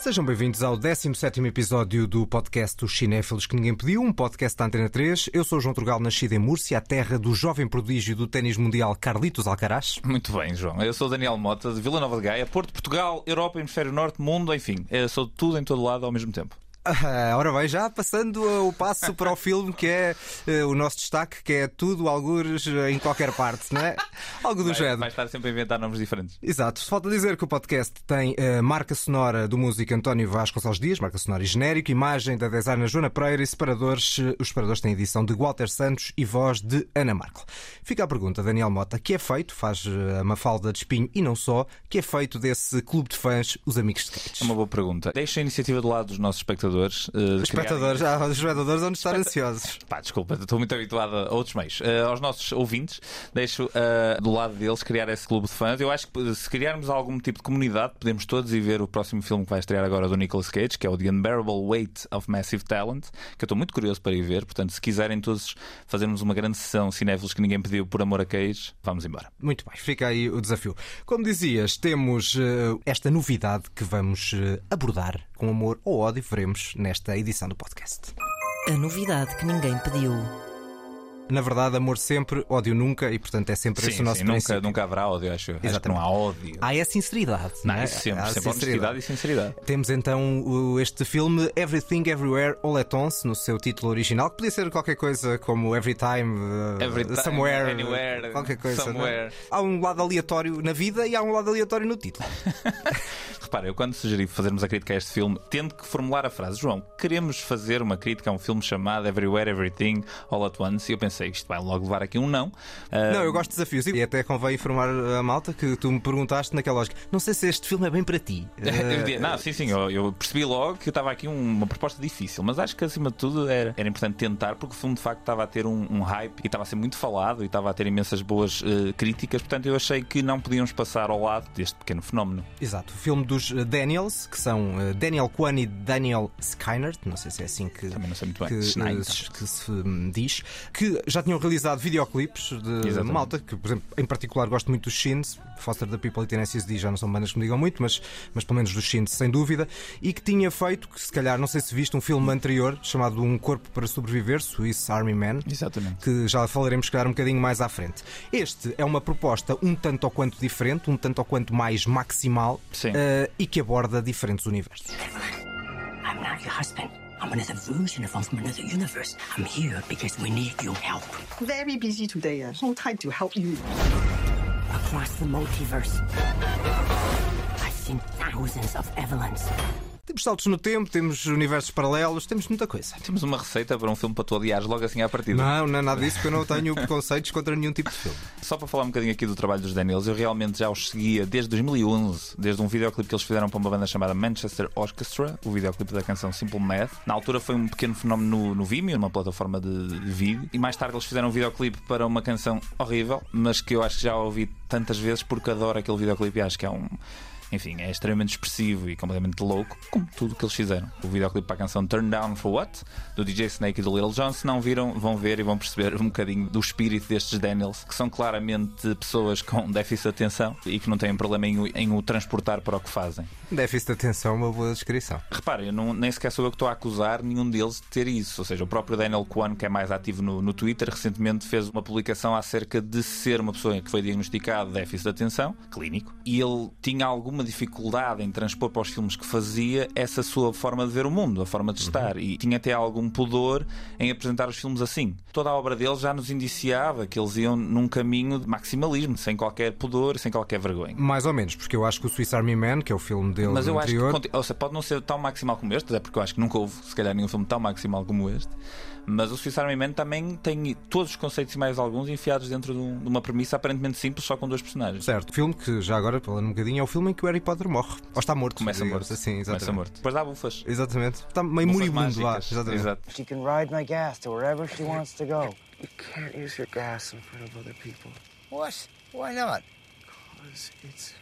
Sejam bem-vindos ao 17 episódio do podcast Os Cinéfilos que Ninguém Pediu, um podcast da Antena 3. Eu sou João Trugal, nascido em Múrcia, a terra do jovem prodígio do ténis mundial Carlitos Alcaraz. Muito bem, João. Eu sou Daniel Mota, de Vila Nova de Gaia, Porto, Portugal, Europa, Hemisfério Norte, Mundo, enfim. Eu sou tudo em todo lado ao mesmo tempo. Ah, ora bem, já passando uh, o passo para o filme que é uh, o nosso destaque, que é tudo, algures, uh, em qualquer parte, não é? Algo do vai, género. Vai estar sempre a inventar nomes diferentes. Exato. Falta dizer que o podcast tem a marca sonora do músico António Vasconcelos Dias, marca sonora e genérico, imagem da designer Joana Pereira e separadores. Os separadores têm edição de Walter Santos e voz de Ana Marco. Fica a pergunta, Daniel Mota, que é feito, faz a Mafalda de Espinho e não só, que é feito desse clube de fãs, os Amigos de Cage? É uma boa pergunta. Deixa a iniciativa do lado dos nossos espectadores. Uh, espectadores, criarem... ah, os espectadores vão estar ansiosos. Pá, desculpa, estou muito habituado a outros meios. Uh, aos nossos ouvintes, deixo uh, do lado deles criar esse clube de fãs. Eu acho que se criarmos algum tipo de comunidade, podemos todos ir ver o próximo filme que vai estrear agora do Nicolas Cage, que é o The Unbearable Weight of Massive Talent, que eu estou muito curioso para ir ver. Portanto, se quiserem todos fazermos uma grande sessão cinéfilos que ninguém pediu por amor a Cage, vamos embora. Muito bem, fica aí o desafio. Como dizias, temos esta novidade que vamos abordar com amor ou ódio, veremos nesta edição do podcast. A novidade que ninguém pediu. Na verdade, amor sempre, ódio nunca, e portanto é sempre sim, esse o nosso sim, princípio. Nunca, nunca haverá ódio, acho. Acho que não há ódio. Há é sinceridade. Não, não é? sempre, há sempre honestidade e sinceridade. Temos então este filme Everything Everywhere All at Once, no seu título original, que podia ser qualquer coisa como Every Time, uh, Every time Somewhere, anywhere, qualquer coisa. Somewhere. Há um lado aleatório na vida e há um lado aleatório no título. Repara, eu quando sugeri fazermos a crítica a este filme, tendo que formular a frase, João, queremos fazer uma crítica a um filme chamado Everywhere Everything All at Once, e eu pensei, isto vai logo levar aqui um não. Uh... Não, eu gosto de desafios e até convém informar a malta que tu me perguntaste naquela lógica. Não sei se este filme é bem para ti. Uh... não, sim, sim, eu, eu, percebi logo que eu estava aqui uma proposta difícil, mas acho que acima de tudo era, era importante tentar, porque o filme de facto estava a ter um, um hype e estava a ser muito falado e estava a ter imensas boas uh, críticas, portanto eu achei que não podíamos passar ao lado deste pequeno fenómeno. Exato, o filme dos Daniels, que são Daniel Kwan e Daniel Skynert, não sei se é assim que, que, que se diz, que já tinham realizado videoclipes de Exatamente. malta, que por exemplo, em particular gosto muito dos Shins, Foster the People e Tennessee D já não são bandas que me digam muito, mas, mas pelo menos dos Shins sem dúvida, e que tinha feito, que se calhar, não sei se viste, um filme anterior chamado Um Corpo para Sobreviver, Swiss Army Man, Exatamente. que já falaremos, se calhar, um bocadinho mais à frente. Este é uma proposta um tanto ou quanto diferente, um tanto ou quanto mais maximal uh, e que aborda diferentes universos. I'm not your husband. I'm another version of from another universe. I'm here because we need your help. Very busy today. Uh, no time to help you. Across the multiverse, I've seen thousands of Evelyns. Temos saltos no tempo, temos universos paralelos, temos muita coisa. Temos uma receita para um filme para tu odiares logo assim à partida. Não, não é nada disso, porque eu não tenho preconceitos contra nenhum tipo de filme. Só para falar um bocadinho aqui do trabalho dos Daniels, eu realmente já os seguia desde 2011, desde um videoclipe que eles fizeram para uma banda chamada Manchester Orchestra, o videoclipe da canção Simple Math. Na altura foi um pequeno fenómeno no, no Vimeo, numa plataforma de, de vídeo, e mais tarde eles fizeram um videoclipe para uma canção horrível, mas que eu acho que já ouvi tantas vezes porque adoro aquele videoclipe e acho que é um enfim, é extremamente expressivo e completamente louco, como tudo que eles fizeram. O videoclipe para a canção Turn Down for What, do DJ Snake e do Little John, se não viram, vão ver e vão perceber um bocadinho do espírito destes Daniels, que são claramente pessoas com déficit de atenção e que não têm problema em o, em o transportar para o que fazem. Déficit de atenção é uma boa descrição. Repara, eu não, nem sequer sou eu que estou a acusar nenhum deles de ter isso. Ou seja, o próprio Daniel Kwan, que é mais ativo no, no Twitter, recentemente fez uma publicação acerca de ser uma pessoa que foi diagnosticado de déficit de atenção clínico e ele tinha alguma dificuldade em transpor para os filmes que fazia essa sua forma de ver o mundo, a forma de estar. Uhum. E tinha até algum pudor em apresentar os filmes assim. Toda a obra dele já nos indiciava que eles iam num caminho de maximalismo, sem qualquer pudor, sem qualquer vergonha. Mais ou menos, porque eu acho que o Swiss Army Man, que é o filme dele Mas eu anterior... acho que ou seja, pode não ser tão maximal como este, até porque eu acho que nunca houve, se calhar, nenhum filme tão maximal como este. Mas o Swiss Army Man também tem todos os conceitos e mais alguns enfiados dentro de, um, de, uma premissa aparentemente simples, só com dois personagens. Certo. O filme que, já agora, falando um bocadinho, é o filme em que o Harry Potter morre. Ou está morto. Começa morto. Assim, exatamente. Começa morto. Depois dá bufas. Exatamente. Está meio moribundo lá. Exatamente. Exato. She can ride my gas to wherever she wants to go. You can't use your gas in front of other people. What? Why not? Because it's.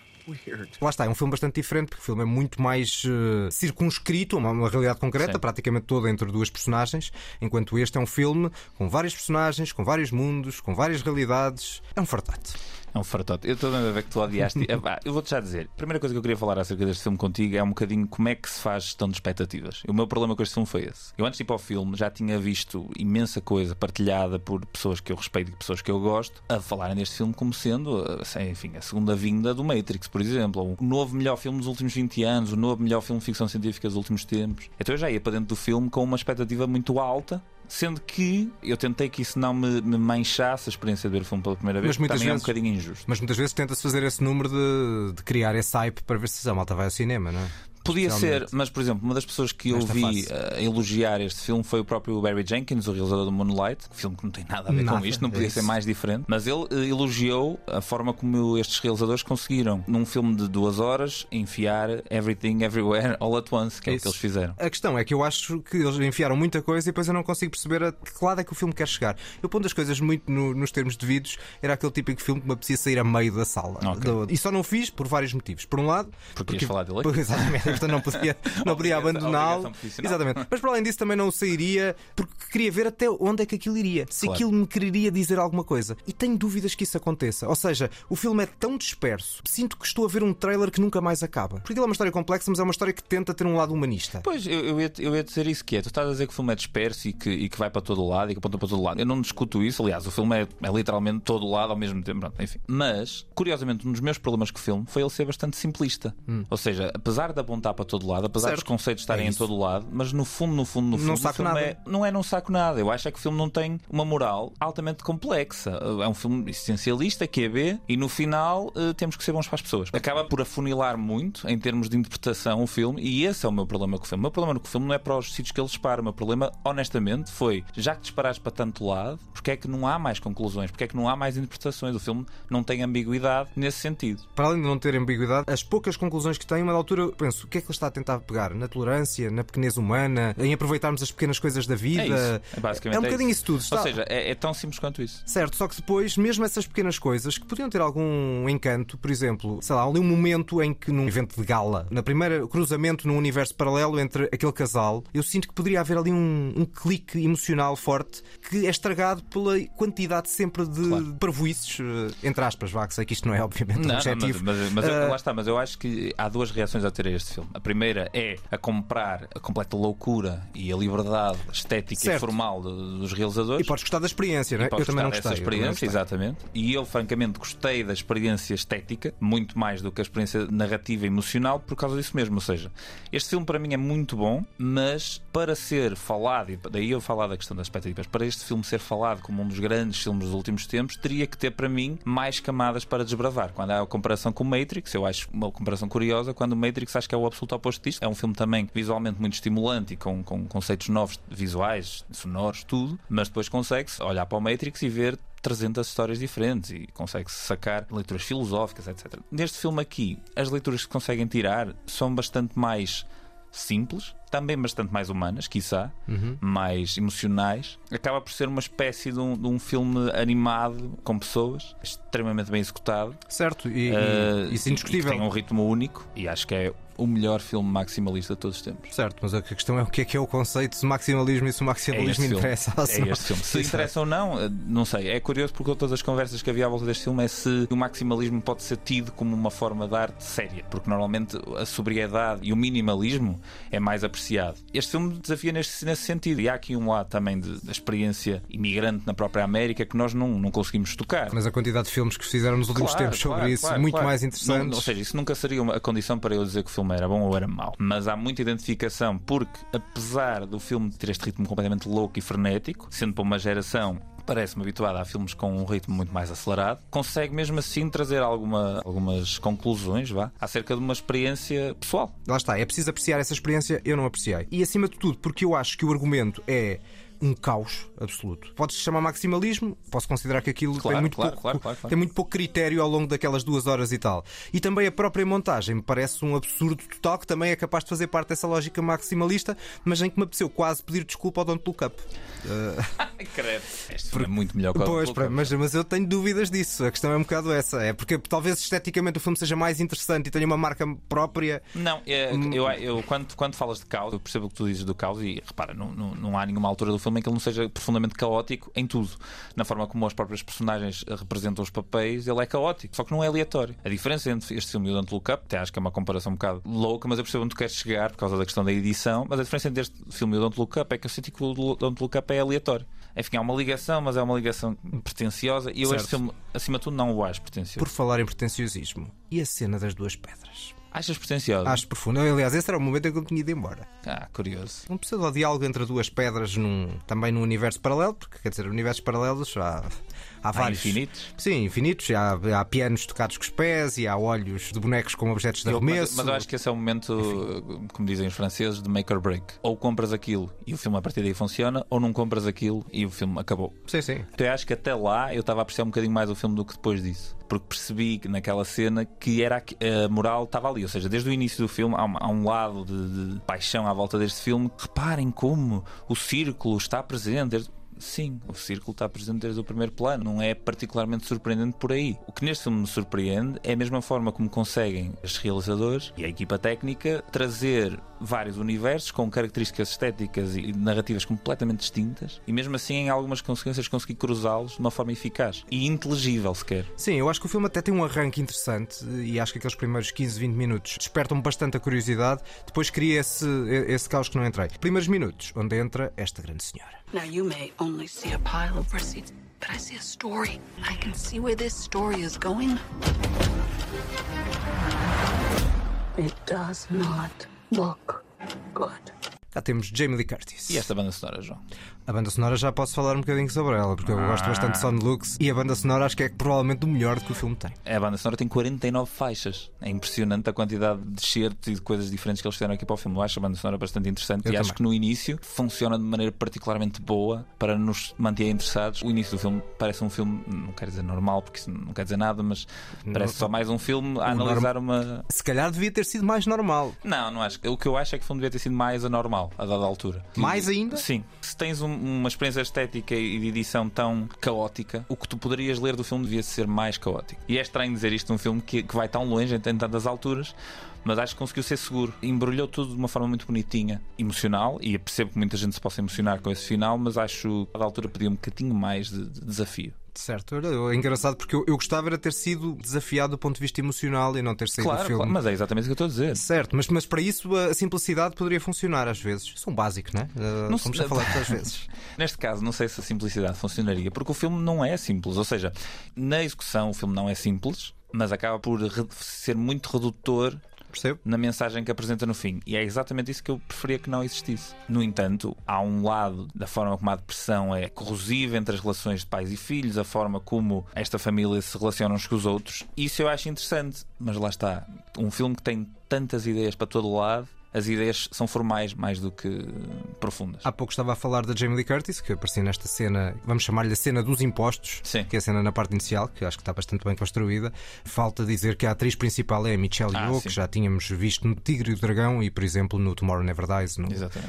Lá está, é um filme bastante diferente, porque o filme é muito mais uh, circunscrito, uma, uma realidade concreta, Sim. praticamente toda entre duas personagens, enquanto este é um filme com vários personagens, com vários mundos, com várias realidades. É um fartato. É um fartote. Eu estou a ver que tu odiaste. Eu vou-te já dizer. A primeira coisa que eu queria falar acerca deste filme contigo é um bocadinho como é que se faz gestão de expectativas. O meu problema com este filme foi esse. Eu antes de ir para o filme já tinha visto imensa coisa partilhada por pessoas que eu respeito e pessoas que eu gosto a falarem deste filme como sendo, assim, enfim, a segunda vinda do Matrix, por exemplo. O novo melhor filme dos últimos 20 anos, o novo melhor filme de ficção científica dos últimos tempos. Então eu já ia para dentro do filme com uma expectativa muito alta Sendo que eu tentei que isso não me, me manchasse a experiência de ver o filme pela primeira vez, Mas muitas vezes- é um bocadinho injusto. Mas muitas vezes tenta-se fazer esse número de, de criar esse hype para ver se a malta vai ao cinema, não é? Podia ser, mas por exemplo, uma das pessoas que eu vi a elogiar este filme foi o próprio Barry Jenkins, o realizador do Moonlight, filme que não tem nada a ver Nada, com isto, não é podia isso. ser mais diferente. Mas ele eh, elogiou a forma como estes realizadores conseguiram, num filme de duas horas, enfiar everything, everywhere, all at once, que é, o que eles fizeram. A questão é que eu acho que eles enfiaram muita coisa e depois eu não consigo perceber a que lado é que o filme quer chegar. Eu pondo as coisas muito no- nos termos devidos, era aquele típico filme que me apetecia sair a meio da sala. Ok. Do- e só não fiz por vários motivos. Por um lado, Porque ias falar dele Exatamente, não podia, não podia abandoná-lo. Exatamente. Mas para além disso também não sairia porque queria ver até onde é que aquilo iria. Se Claro. aquilo me quereria dizer alguma coisa. E tenho dúvidas que isso aconteça. Ou seja, o filme é tão disperso. Sinto que estou a ver um trailer que nunca mais acaba. Porque aquilo é uma história complexa, mas é uma história que tenta ter um lado humanista. Pois, eu, eu, ia, eu ia dizer isso que é. Tu estás a dizer que o filme é disperso e que, e que vai para todo lado e que aponta para todo lado. Eu não discuto isso. Aliás, o filme é, é literalmente todo lado ao mesmo tempo. Pronto, enfim. Mas, curiosamente, um dos meus problemas com o filme foi ele ser bastante simplista. Ou seja, apesar de apontar para todo lado, apesar. Certo. dos conceitos estarem É em todo lado, mas no fundo, no fundo, no Não fundo, o saco nada. é- não é não saco nada. Eu acho é que o filme não tem uma moral altamente complexa. É um filme existencialista, que é e no final eh, temos que ser bons para as pessoas. Acaba por afunilar muito em termos de interpretação o filme, e esse é o meu problema com o filme. O meu problema com o filme não é para os sítios que ele dispara. O meu problema, honestamente, foi já que disparaste para tanto lado, porque é que não há mais conclusões? Porque é que não há mais interpretações? O filme não tem ambiguidade nesse sentido. Para além de não ter ambiguidade, as poucas conclusões que tem, uma da altura, eu penso, o que é que ele está a tentar pegar? Na tolerância, na pequenez humana, em aproveitarmos as pequenas coisas da vida. É. É, basicamente É um é bocadinho isso. tudo. Está... Ou seja, é, é tão simples quanto isso. Certo, só que depois, mesmo essas pequenas coisas que podiam ter algum encanto, por exemplo, sei lá, ali um momento em que num evento de gala, na primeira cruzamento num universo paralelo entre aquele casal, eu sinto que poderia haver ali um, um clique emocional forte que é estragado pela quantidade sempre de Claro. parvoices, eh, entre aspas, vá, que sei que isto não é obviamente um Não, não, objetivo. mas, mas, mas eu- Eh, lá está, mas eu acho que há duas reações a ter a este filme. A primeira é a comprar a completa loucura e a liberdade estética Certo. e formal dos realizadores. E podes gostar da experiência, não é? Eu também não gostei. não experiência, gostei. exatamente. E eu, francamente, gostei da experiência estética, muito mais do que a experiência narrativa e emocional, por causa disso mesmo. Ou seja, este filme para mim é muito bom, mas para ser falado, e daí eu falar da questão das expectativas, para este filme ser falado como um dos grandes filmes dos últimos tempos, teria que ter para mim mais camadas para desbravar. Quando há a comparação com o Matrix, eu acho uma comparação curiosa, quando o Matrix acho que é o absoluto oposto disto. É um filme também visualmente muito estimulante e com, com conceitos novos, visuais, sonoros, tudo, mas depois consegue-se olhar para o Matrix e ver 300 histórias diferentes e consegue-se sacar leituras filosóficas, etc. Neste filme aqui, as leituras que conseguem tirar são bastante mais simples, também bastante mais humanas, quiçá, mais emocionais. Acaba por ser uma espécie de um, de um filme animado com pessoas, extremamente bem executado. Certo, e, e- eh, isso é e indiscutível. que tem um ritmo único e acho que é o melhor filme maximalista de todos os tempos. Certo, mas a questão é o que é que é o conceito de maximalismo e se o maximalismo filme. interessa. se É não. este filme. Se Exato. interessa ou não, eh, não sei. É curioso porque todas as conversas que havia à volta deste filme é se o maximalismo pode ser tido como uma forma de arte séria. Porque normalmente a sobriedade e o minimalismo é mais apreciado. Este filme desafia neste, nesse sentido. E há aqui um lado também de- da experiência imigrante na própria América que nós não, não conseguimos tocar. Mas a quantidade de filmes que se fizeram nos últimos Claro, tempos sobre claro, isso, claro, muito claro. mais Não- interessantes. ou seja, isso nunca seria uma- a condição para eu dizer que o filme era bom ou era mau. Mas há muita identificação, porque apesar do filme ter este ritmo completamente louco e frenético, sendo para uma geração. Parece-me habituada a filmes com um ritmo muito mais acelerado, consegue mesmo assim trazer alguma, algumas conclusões vá, acerca de uma experiência pessoal. Lá está, é preciso apreciar essa experiência, eu não apreciei. E acima de tudo, porque eu acho que o argumento é um caos absoluto. Podes chamar maximalismo, posso considerar que aquilo Claro, tem, muito claro, pouco, claro, claro, claro. tem muito pouco critério ao longo daquelas duas horas e tal. E também a própria montagem me parece um absurdo total, que também é capaz de fazer parte dessa lógica maximalista, mas em que me apeteceu quase pedir desculpa ao Don't Look Up. Credo. Este filme é muito melhor que o Pois, mas, mas eu tenho dúvidas disso. A questão é um bocado essa. É porque talvez esteticamente o filme seja mais interessante e tenha uma marca própria. Não, é, Hum. eu, eu- quando, quando falas de caos, eu percebo o que tu dizes do caos e repara, não, não, não há nenhuma altura do filme em que ele não seja profundamente caótico em tudo. Na forma como as próprias personagens representam os papéis, ele é caótico, só que não é aleatório. A diferença entre este filme e o Don't Look Up, até acho que é uma comparação um bocado louca, mas eu percebo onde tu queres chegar por causa da questão da edição. Mas a diferença entre este filme e o Don't Look Up é que eu senti que o Don't Look Up é aleatório. Enfim, há uma ligação, mas é uma ligação pretenciosa e eu Certo. este filme, acima de tudo, não o acho pretencioso. Por falar em pretenciosismo, e a cena das duas pedras? Achas pretencioso? Acho profundo. Aliás, esse era o momento em que eu tinha ido embora. Ah, curioso. Um pseudo-diálogo entre duas pedras num, também num universo paralelo, porque quer dizer, universos paralelos há, há Há vários. infinitos. Sim, infinitos. Há, há pianos tocados com os pés e há olhos de bonecos com objetos de Eu- mas, arremesso. mas eu acho que esse é o momento, como dizem os franceses, de make or break. Ou compras aquilo e o filme a partir daí funciona, ou não compras aquilo e o filme acabou. Sim, sim. Então eu acho que até lá eu estava a apreciar um bocadinho mais o filme do que depois disso. Porque percebi que naquela cena que era a moral estava ali. Ou seja, desde o início do filme há um, há um lado de, de paixão à volta deste filme. Reparem como o círculo está presente. Sim, o círculo está presente desde o primeiro plano, não é particularmente surpreendente por aí. O que neste filme me surpreende é a mesma forma como conseguem os realizadores e a equipa técnica trazer vários universos com características estéticas e narrativas completamente distintas e mesmo assim em algumas consequências conseguir cruzá-los de uma forma eficaz e inteligível sequer. Sim, eu acho que o filme até tem um arranque interessante e acho que aqueles primeiros 15, 20 minutos despertam bastante a curiosidade. Depois cria esse, esse caos que não entrei. Primeiros minutos, onde entra esta grande senhora. Now, you may only see a pile of receipts, but I see a story. I can see where this story is going. It does not look good. Cá temos Jamie Lee Curtis. E esta banda sonora, João? A banda sonora já posso falar um bocadinho sobre ela, porque eu gosto bastante de Sound Looks e a banda sonora acho que é provavelmente o melhor que o filme tem. A banda sonora tem 49 faixas. É impressionante a quantidade de certos e de coisas diferentes que eles fizeram aqui para o filme. Eu acho a banda sonora bastante interessante Eu e acho também. que no início funciona de maneira particularmente boa para nos manter interessados. O início do filme parece um filme, não quero dizer normal, porque isso não quer dizer nada, mas parece só mais um filme a analisar uma. Se calhar devia ter sido mais normal. Não, não acho. O que eu acho é que o filme devia ter sido mais anormal a dada altura. Mais ainda? Sim. Se tens um- uma experiência estética e de edição tão caótica, o que tu poderias ler do filme devia ser mais caótico. E é estranho dizer isto num filme que, que vai tão longe em tantas alturas. Mas acho que conseguiu ser seguro. Embrulhou tudo de uma forma muito bonitinha, emocional. E percebo que muita gente se possa emocionar com esse final, mas acho que a altura pedia um bocadinho mais de, de desafio. Certo, era é engraçado porque eu, eu gostava era ter sido desafiado do ponto de vista emocional e não ter saído do Claro, filme. claro, mas é exatamente o que eu estou a dizer. Certo, mas, mas para isso a simplicidade poderia funcionar às vezes. Isso é um básico, não é? Uh, Não como se- já falamos às vezes. Neste caso, não sei se a simplicidade funcionaria, porque o filme não é simples. Ou seja, na execução, o filme não é simples, mas acaba por ser muito redutor Percebo? na mensagem que apresenta no fim. E é exatamente isso que eu preferia que não existisse. No entanto, há um lado da forma como a depressão é corrosiva entre as relações de pais e filhos, a forma como esta família se relaciona uns com os outros. Isso eu acho interessante. Mas lá está. Um filme que tem tantas ideias para todo lado. As ideias são formais mais do que profundas. Há pouco estava a falar da Jamie Lee Curtis, que aparecia nesta cena, vamos chamar-lhe a cena dos impostos, Sim. que é a cena na parte inicial, que acho que está bastante bem construída. Falta dizer que a atriz principal é a Michelle Ah, Yeoh, que já tínhamos visto no Tigre e o Dragão e, por exemplo, no Tomorrow Never Dies, no-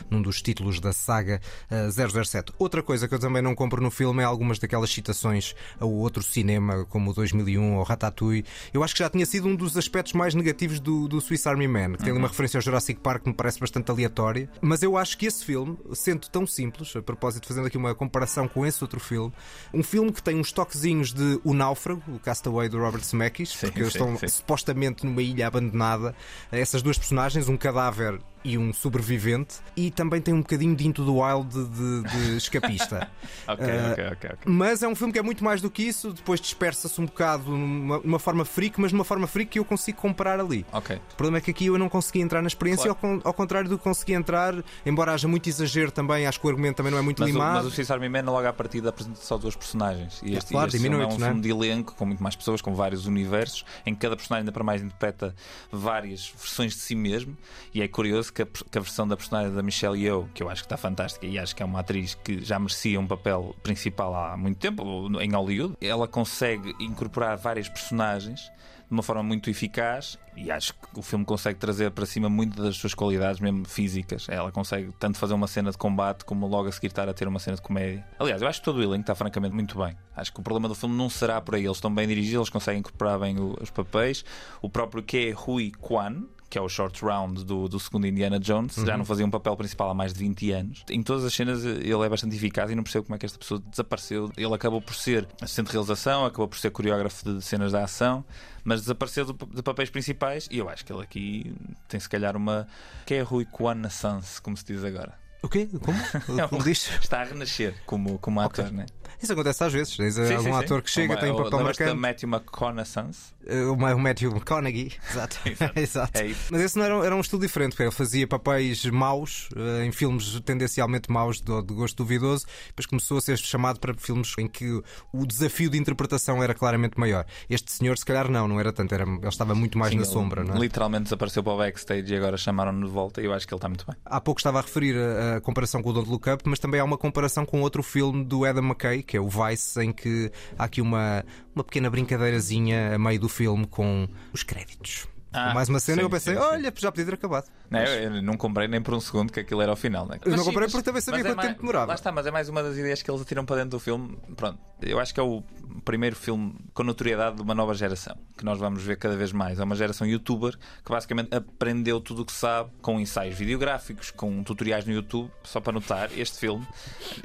num dos títulos da saga eh, 007. Outra coisa que eu também não compro no filme é algumas daquelas citações ao outro cinema, como o 2001 ou Ratatouille. Eu acho que já tinha sido um dos aspectos mais negativos do, do Swiss Army Man, que tem Uhum. uma referência ao Jurassic Park que me parece bastante aleatória. Mas eu acho que esse filme, sendo tão simples, a propósito, fazendo aqui uma comparação com esse outro filme, um filme que tem uns toquezinhos de O Náufrago, o Castaway do Robert Zemeckis, Sim, porque eles sim, estão sim. supostamente numa ilha abandonada. Essas duas personagens, um cadáver e um sobrevivente, e também tem um bocadinho de Into the Wild de, de escapista. Ok, Ah, ok, ok, ok. Mas é um filme que é muito mais do que isso, depois dispersa-se um bocado numa, numa forma freak, mas numa forma freak que eu consigo comprar ali. O problema é que aqui eu não consegui entrar na experiência, Claro. ao, ao contrário do que consegui entrar, embora haja muito exagero também, acho que o argumento também não é muito Mas o, limado. mas o Swiss Army Man logo à partida apresenta só duas personagens. E É, este, claro, este filme é um é? filme de elenco com muito mais pessoas, com vários universos, em que cada personagem ainda para mais interpreta várias versões de si mesmo. E é curioso que a, que a versão da personagem da Michelle Yeoh, que eu acho que está fantástica e acho que é uma atriz que já merecia um papel principal há muito tempo em Hollywood, ela consegue incorporar várias personagens de uma forma muito eficaz e acho que o filme consegue trazer para cima muito das suas qualidades, mesmo físicas. Ela consegue tanto fazer uma cena de combate como logo a seguir estar a ter uma cena de comédia. Aliás, eu acho que todo o elenco está francamente muito bem. Acho que o problema do filme não será por aí. Eles estão bem dirigidos, eles conseguem incorporar bem os papéis. O próprio que é Rui Kwan, que é o short round do, do segundo Indiana Jones, já não fazia um papel principal há mais de 20 anos. Em todas as cenas ele é bastante eficaz e não percebo como é que esta pessoa desapareceu. Ele acabou por ser assistente de realização, acabou por ser coreógrafo de cenas de ação, mas desapareceu do- de papéis principais e eu acho que ele aqui tem se calhar uma. que é Rui Kwan-Sans, como se diz agora. O quê? Como? É Como diz? Está a renascer como, como ator, né? Isso acontece às vezes. Tens Sim, algum sim, ator que chega, Uma- tem um papel lembras-te da marcante. Matthew McConaughey. Eh, O Ma- o Matthew McConaughey. Exato. Exato. Exato. É. Mas esse não era, era um estilo diferente, porque ele fazia papéis maus, eh, em filmes tendencialmente maus, de, de gosto duvidoso, depois começou a ser chamado para filmes em que o desafio de interpretação era claramente maior. Este senhor, se calhar, não, não era tanto, era, ele estava muito mais Sim, na ele sombra, não é? Literalmente desapareceu para o backstage e agora chamaram-no de volta e eu acho que ele está muito bem. Há pouco estava a referir a, a comparação com o Don't Look Up, mas também há uma comparação com outro filme do Adam McKay, que é o Vice, em que há aqui uma, uma pequena brincadeirazinha a meio do filme com os créditos. Ah, mais uma cena e eu pensei, sim, sim. olha, já podia ter acabado. Não, eu, eu não comprei nem por um segundo que aquilo era o final. Né? Eu não Mas comprei mas- porque também sabia mas é quanto mais- tempo demorava. Lá está, mas é mais uma das ideias que eles atiram para dentro do filme. Pronto, eu acho que é o primeiro filme com notoriedade de uma nova geração que nós vamos ver cada vez mais. É uma geração youtuber que basicamente aprendeu tudo o que sabe com ensaios videográficos, com tutoriais no YouTube. Só para notar, este filme.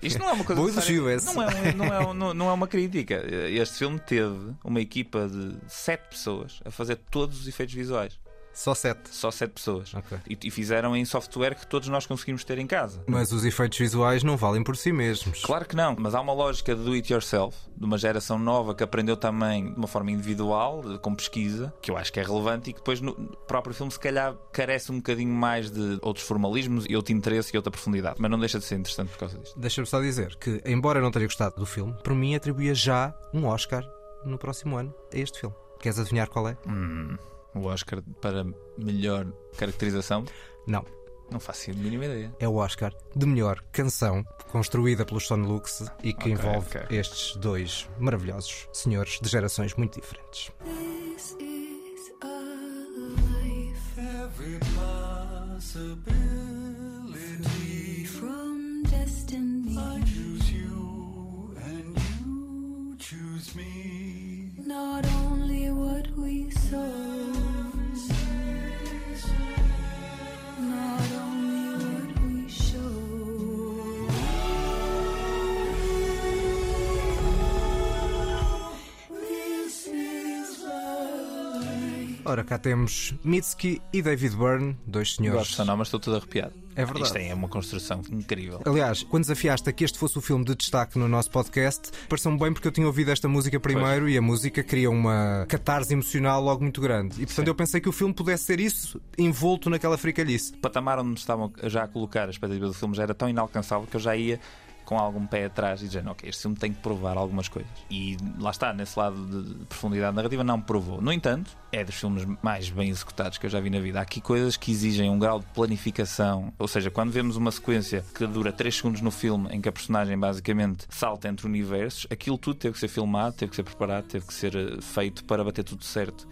Isto não é uma coisa Bom necessária- elogio esse. não é, não, é, não, não é uma crítica. Este filme teve uma equipa de sete pessoas a fazer todos os efeitos visuais. Só sete. Só sete pessoas. Ok. E, e fizeram em software que todos nós conseguimos ter em casa. Mas os efeitos visuais não valem por si mesmos. Claro que não, mas há uma lógica de do it yourself, de uma geração nova que aprendeu também de uma forma individual, com pesquisa, que eu acho que é relevante e que depois no próprio filme se calhar carece um bocadinho mais de outros formalismos e outro interesse e outra profundidade, mas não deixa de ser interessante por causa disto. Deixa-me só dizer que, embora eu não tenha gostado do filme, por mim atribuía já um Oscar no próximo ano a este filme. Queres adivinhar qual é? Hum, o Oscar para melhor caracterização, Não. não faço a mínima ideia. É o Oscar de melhor canção construída pelos Son Lux e que Ok, envolve ok. estes dois maravilhosos senhores de gerações muito diferentes. This is a life. Every possibility Ora, cá temos Mitski e David Byrne, dois senhores. Gosto não, mas estou todo arrepiado. É verdade. Isto é uma construção incrível. Aliás, quando desafiaste a que este fosse o filme de destaque no nosso podcast, pareceu-me bem porque eu tinha ouvido esta música primeiro e a música cria uma catarse emocional logo muito grande. E portanto Sim. eu pensei que o filme pudesse ser isso, envolto naquela fricalhice. O patamar onde estavam já a colocar a expectativa do filme já era tão inalcançável que eu já ia com algum pé atrás e dizendo, ok, este filme tem que provar algumas coisas. E lá está, nesse lado de de profundidade narrativa, não provou. No entanto, é dos filmes mais bem executados que eu já vi na vida. Há aqui coisas que exigem um grau de planificação. Ou seja, quando vemos uma sequência que dura 3 segundos no filme, em que a personagem basicamente salta entre universos, aquilo tudo teve que ser filmado, teve que ser preparado, teve que ser eh, feito para bater tudo certo.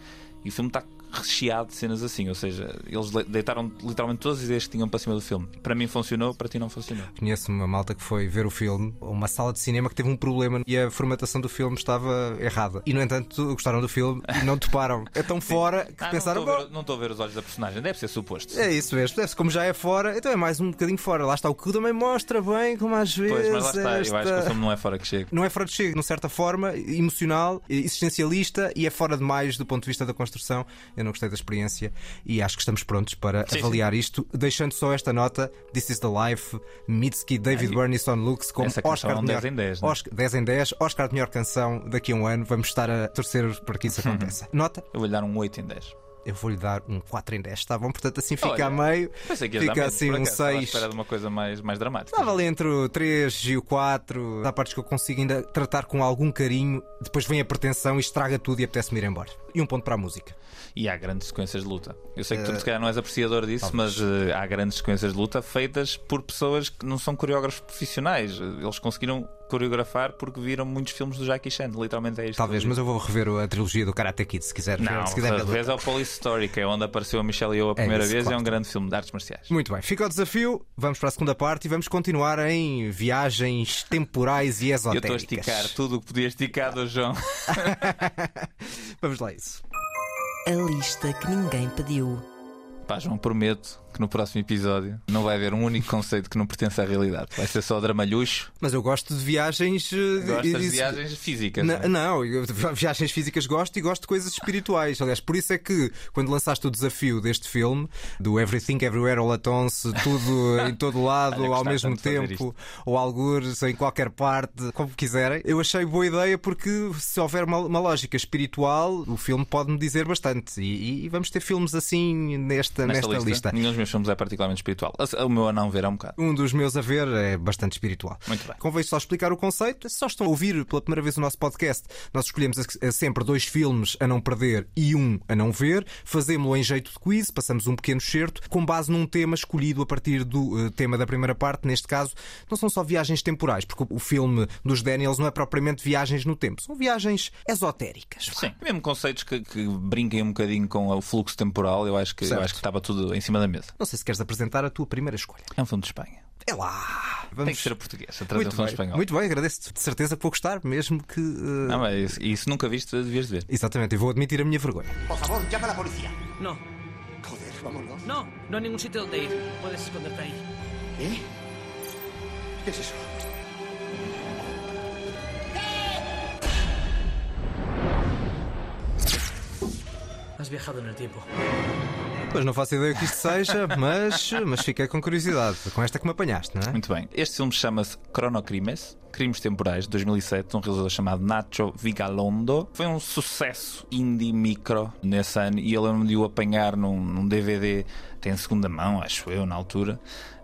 E o filme está recheado de cenas assim, ou seja, eles le- deitaram literalmente todas as ideias que tinham para cima do filme. Para mim funcionou, para ti não funcionou. Conheço uma malta que foi ver o filme, uma sala de cinema que teve um problema e a formatação do filme estava errada. E no entanto gostaram do filme e não toparam. É tão fora que Ah, pensaram. não estou a "Bom, ver- os olhos da personagem, deve ser suposto. É isso mesmo, deve-se como já é fora, então é mais um bocadinho fora. Lá está, o que também mostra bem como às vezes. Pois, mas lá está, eu esta- acho que o filme não é fora que chega. não é fora de chego, de certa forma, emocional, existencialista e é fora demais do ponto de vista da construção. Eu não gostei da experiência e acho que estamos prontos para Sim, avaliar isto, deixando só esta nota: This is the Life, Mitski, David Ah, e Son Lux como Oscar é de melhor, 10 em 10, não é? Oscar, 10 em 10, Oscar de melhor canção daqui a um ano. Vamos estar a torcer para que isso aconteça. Nota? Eu vou-lhe dar um 8 em 10. Eu vou-lhe dar um 4 em 10, está bom? Portanto, assim fica Olha, a meio. Fica assim um acaso. Estava à 6. espera de uma coisa mais, mais dramática. Estava ali entre o 3 e o 4. Há partes que eu consigo ainda tratar com algum carinho. Depois vem a pretensão e estraga tudo e apetece-me ir embora. E um ponto para a música. E há grandes sequências de luta. Eu sei que tu, se calhar, não és apreciador disso, mas eh, há grandes sequências de luta feitas por pessoas que não são coreógrafos profissionais. Eles conseguiram coreografar porque viram muitos filmes do Jackie Chan. Literalmente é isto. Talvez, eu mas eu vou rever a trilogia do Karate Kid se quiser. Não, se quiser ver. vez é o Police Story, que é onde apareceu a Michelle Yeoh a primeira isso, vez. claro. É um grande filme de artes marciais. Muito bem, fica o desafio. Vamos para a segunda parte e vamos continuar em viagens temporais e Eu estou a esotéricas. esticar tudo o que podia esticar do João. Vamos lá, a isso. A lista que ninguém pediu. Pá, João, prometo que no próximo episódio não vai haver um único conceito que não pertence à realidade. Vai ser só dramalhuxo. Mas eu gosto de viagens. eh, Gostas e de viagens físicas. Não é? Não, eu- viagens físicas gosto e gosto de coisas espirituais. Aliás, por isso é que quando lançaste o desafio deste filme, do Everything Everywhere All At Once, tudo em todo lado, Olha, ao mesmo tempo, ou algures em qualquer parte, como quiserem, eu achei boa ideia porque se houver uma, uma lógica espiritual, o filme pode-me dizer bastante. E, e vamos ter filmes assim nesta, Nesta, nesta lista, lista. Filmes é particularmente espiritual. O meu a não ver é um bocado. Um dos meus a ver é bastante espiritual. Muito bem. Convém só explicar o conceito. Se só estão a ouvir pela primeira vez o nosso podcast, nós escolhemos sempre dois filmes a não perder e um a não ver. Fazemos-lo em jeito de quiz, passamos um pequeno certo com base num tema escolhido a partir do eh, tema da primeira parte. Neste caso, não são só viagens temporais, porque o filme dos Daniels não é propriamente viagens no tempo, são viagens esotéricas. Sim, mesmo conceitos que, que brinquem um bocadinho com o fluxo temporal, eu acho que, eu acho que estava tudo em cima da mesa. Não sei se queres apresentar a tua primeira escolha. É um filme de Espanha. É lá! Tem Vamos... que ser a portuguesa, a trazer um Muito filme bem, espanhol. muito bem, agradeço-te. De certeza que vou gostar, mesmo que. eh, Não, mas isso, isso nunca viste, devias de ver. Exatamente, e vou admitir a minha vergonha. Por favor, llama a la policía. No, Joder, vámonos. no, no hay ningún sitio donde ir. Puedes esconderte ahí. ¿Eh? ¿Qué es eso? Has viajado en el tiempo. Pois não faço ideia o que isto seja, mas, mas fiquei com curiosidade. Com esta que me apanhaste, não é? Muito bem. Este filme chama-se Cronocrimes, Crimes Temporais, de 2007, de um realizador chamado Nacho Vigalondo. Foi um sucesso indie micro nesse ano e eu lembro-me de o apanhar num, num DVD, tem segunda mão, acho eu, na altura.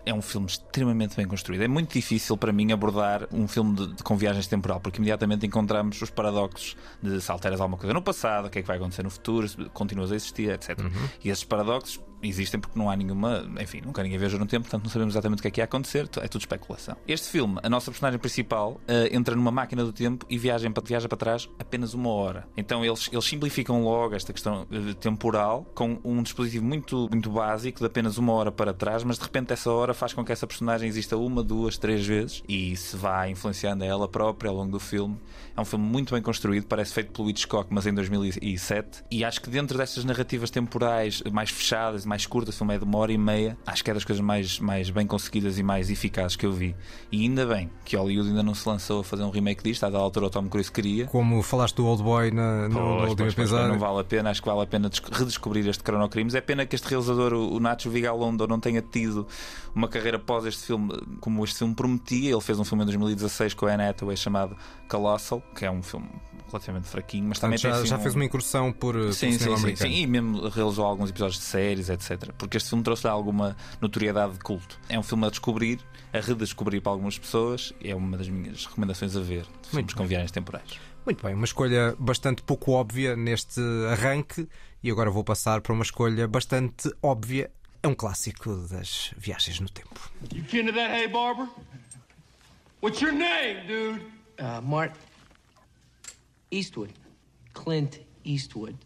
É um filme extremamente bem construído. É muito difícil para mim abordar um filme de, de- com viagens temporal, porque imediatamente encontramos os paradoxos de se alteras alguma coisa no passado, o que é que vai acontecer no futuro, se continuas a existir, etc. E esses paradoxos existem porque não há nenhuma. Enfim, nunca ninguém viajou no tempo, portanto não sabemos exatamente o que é que ia acontecer, é tudo especulação. Este filme, a nossa personagem principal eh, entra numa máquina do tempo e viaja para, viaja para trás apenas uma hora. Então eles, eles simplificam logo esta questão eh, temporal com um dispositivo muito, muito básico de apenas uma hora para trás, mas de repente essa hora faz com que essa personagem exista uma, duas, três vezes e se vá influenciando a ela própria ao longo do filme. É um filme muito bem construído, parece feito pelo Hitchcock, mas em 2007. E acho que dentro destas narrativas temporais mais fechadas, mais curtas, o filme é de uma hora e meia, acho que é das coisas mais, mais bem conseguidas e mais eficazes que eu vi. E ainda bem que Hollywood ainda não se lançou a fazer um remake disto, à da altura o Tom Cruise queria. Como falaste do Old Boy na, no, último episódio. não vale a pena, acho que vale a pena des- redescobrir este Cronocrimes. É pena que este realizador, o Nacho Vigalondo, não tenha tido uma carreira após este filme, como este filme prometia. Ele fez um filme em 2016 com a Anne Hathaway chamado Colossal, que é um filme relativamente fraquinho, mas também Portanto, tem já, assim, já um- fez uma incursão por, por Sim, sim, cinema sim, americano. sim, e mesmo realizou alguns episódios de séries, etc. Porque este filme trouxe alguma notoriedade de culto. É um filme a descobrir, a redescobrir para algumas pessoas, e é uma das minhas recomendações a ver. de Filmes com viagens temporais. Muito bem, uma escolha bastante pouco óbvia neste arranque e agora vou passar para uma escolha bastante óbvia. É um clássico das viagens no tempo. You kin to that, hey barber? What's your name, dude? Uh, Mark Eastwood. Clint Eastwood.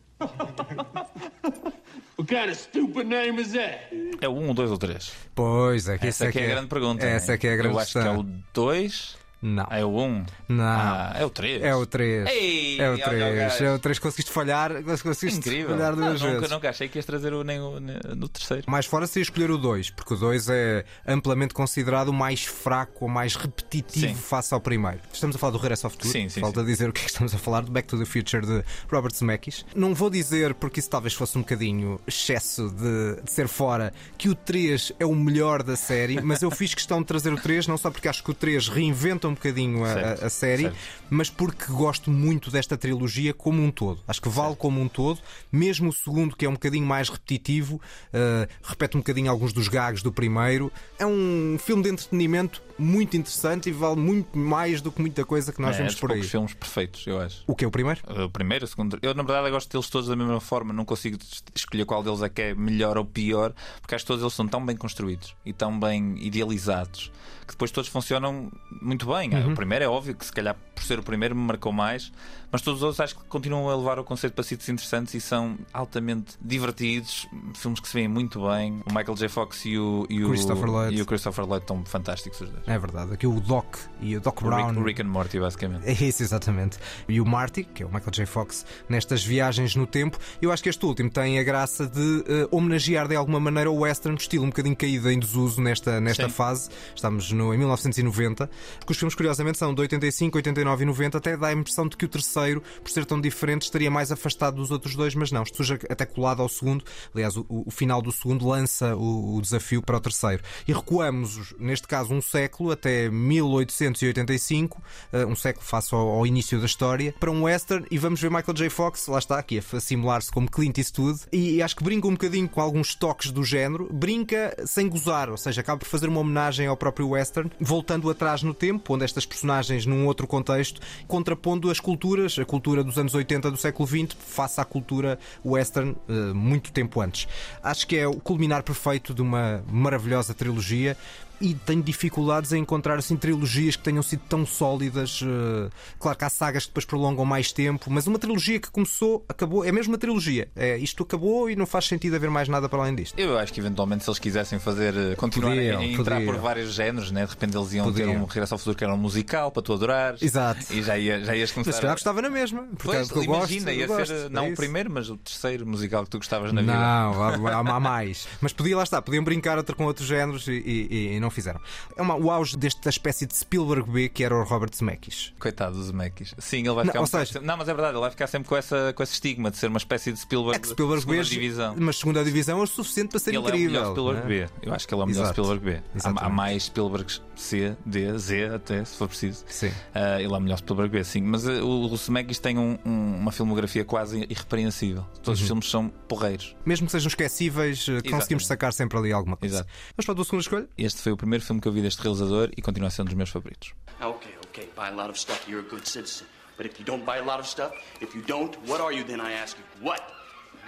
What kind of stupid name is that? É o 1, 2 ou 3? Pois é, que Essa essa é, que é a grande pergunta. Essa né? é que é a grande Eu acho que é o 2. Não. É o 1. Não. Ah, é o 3. É o 3. Ei, é o olha o 3. gajo. É o 3. Conseguiste falhar, conseguiste Incrível. falhar Não, duas nunca, vezes. nunca achei que ias trazer o, nem o, nem- no terceiro. Mais fora seria escolher o 2, porque o 2 é amplamente considerado o mais fraco ou mais repetitivo Sim. face ao primeiro. Estamos a falar do Regresso ao Futuro. Sim, sim, Falta sim. dizer o que é que estamos a falar, do Back to the Future de Robert Zemeckis. Não vou dizer, porque isso talvez fosse um bocadinho excesso de, de ser fora, que o 3 é o melhor da série, mas eu fiz questão de trazer o 3, não só porque acho que o 3 reinventa um bocadinho a, Certo, a- série, certo. mas porque gosto muito desta trilogia como um todo. Acho que vale como um todo, mesmo o segundo, que é um bocadinho mais repetitivo, uh, repete um bocadinho alguns dos gags do primeiro. É um filme de entretenimento muito interessante e vale muito mais do que muita coisa que nós é, vemos dos por aí. filmes perfeitos, eu acho. O que é o primeiro? O primeiro, o segundo. Eu, na verdade, eu gosto deles todos da mesma forma. Não consigo es- escolher qual deles é que é melhor ou pior, porque acho que todos eles são tão bem construídos e tão bem idealizados que depois todos funcionam muito bem. Bem. O primeiro é óbvio que, se calhar, por ser o primeiro, me marcou mais, mas todos os outros acho que continuam a levar o conceito para sítios interessantes e são altamente divertidos. Filmes que se veem muito bem. O Michael J. Fox e o, e o, Christopher Lloyd. e o Christopher Lloyd estão fantásticos os dois. É verdade. Aqui o Doc e o Doc O Brown. Rick, o Rick and Morty, basicamente. É isso, exatamente. E o Marty, que é o Michael J. Fox, nestas viagens no tempo. Eu acho que este último tem a graça de eh, homenagear de alguma maneira o western, estilo um bocadinho caído em desuso nesta, nesta Sim. fase. Estamos no, em 1990. Porque os filmes, curiosamente, são de 85, 89 e 90. Até dá a impressão de que o terceiro, por ser tão diferente, estaria mais afastado dos outros dois, mas não. Surge até colado ao segundo. Aliás, o, o final do segundo lança o, o desafio para o terceiro. E recuamos, neste caso, um século, até 1885, eh, um século face ao, ao início da história, para um western e vamos ver Michael J. Fox, lá está, aqui a simular-se como Clint Eastwood, e, e acho que brinca um bocadinho com alguns toques do género, brinca sem gozar, ou seja, acaba por fazer uma homenagem ao próprio western, voltando atrás no tempo, onde estas personagens num outro contexto, contrapondo as culturas, a cultura dos anos 80 do século XX, face à cultura western eh, muito tempo antes. Acho que é o culminar perfeito de uma maravilhosa trilogia e tenho dificuldades em encontrar assim trilogias que tenham sido tão sólidas. eh, Claro que há sagas que depois prolongam mais tempo, mas uma trilogia que começou, acabou, é mesmo uma trilogia. É, isto acabou e não faz sentido haver mais nada para além disto. Eu acho que eventualmente se eles quisessem fazer eh, continuar Podiam, a entrar podiam. por vários géneros, né? de repente eles iam ter Podiam. um Regresso ao Futuro que era um musical para tu adorares. Exato. E já, ia, já ias começar. Mas a- gostava na mesma. Porque, Pois, porque eu imagina, gosto, ia ser gosto, eh, é não o primeiro, mas o terceiro musical que tu gostavas na vida. Não, há, há- mais. Mas podia, lá está, podiam brincar com outros géneros e, e- e não fizeram. É uma, o auge desta espécie de Spielberg B que era o Robert Zemeckis. Coitado dos Zemeckis. Sim, ele vai Não, ficar ou um seja- sempre- Não, mas é verdade, ele vai ficar sempre com, essa, com esse estigma de ser uma espécie de Spielberg, É que Spielberg segunda B, divisão. mas segunda divisão é o suficiente para ser Ele incrível. é o melhor Spielberg não é? B. Eu acho que ele é o melhor Exato. Spielberg B. Há, há mais Spielbergs C, D, Z até, se for preciso. Sim. Ah, ele é o melhor Spielberg B, sim. Mas ah, o, o Zemeckis tem um- um- uma filmografia quase irrepreensível. Todos Uhum. os filmes são porreiros. Mesmo que sejam esquecíveis, eh, conseguimos sacar sempre ali alguma coisa. Exato. Mas para a tua segunda escolha? Este foi o primeiro filme que eu vi deste realizador e continua a ser um dos meus favoritos. Okay, okay, buy a lot of stuff, you're a good citizen. But if you don't buy a lot of stuff, if you don't, what are you then, I ask you? What?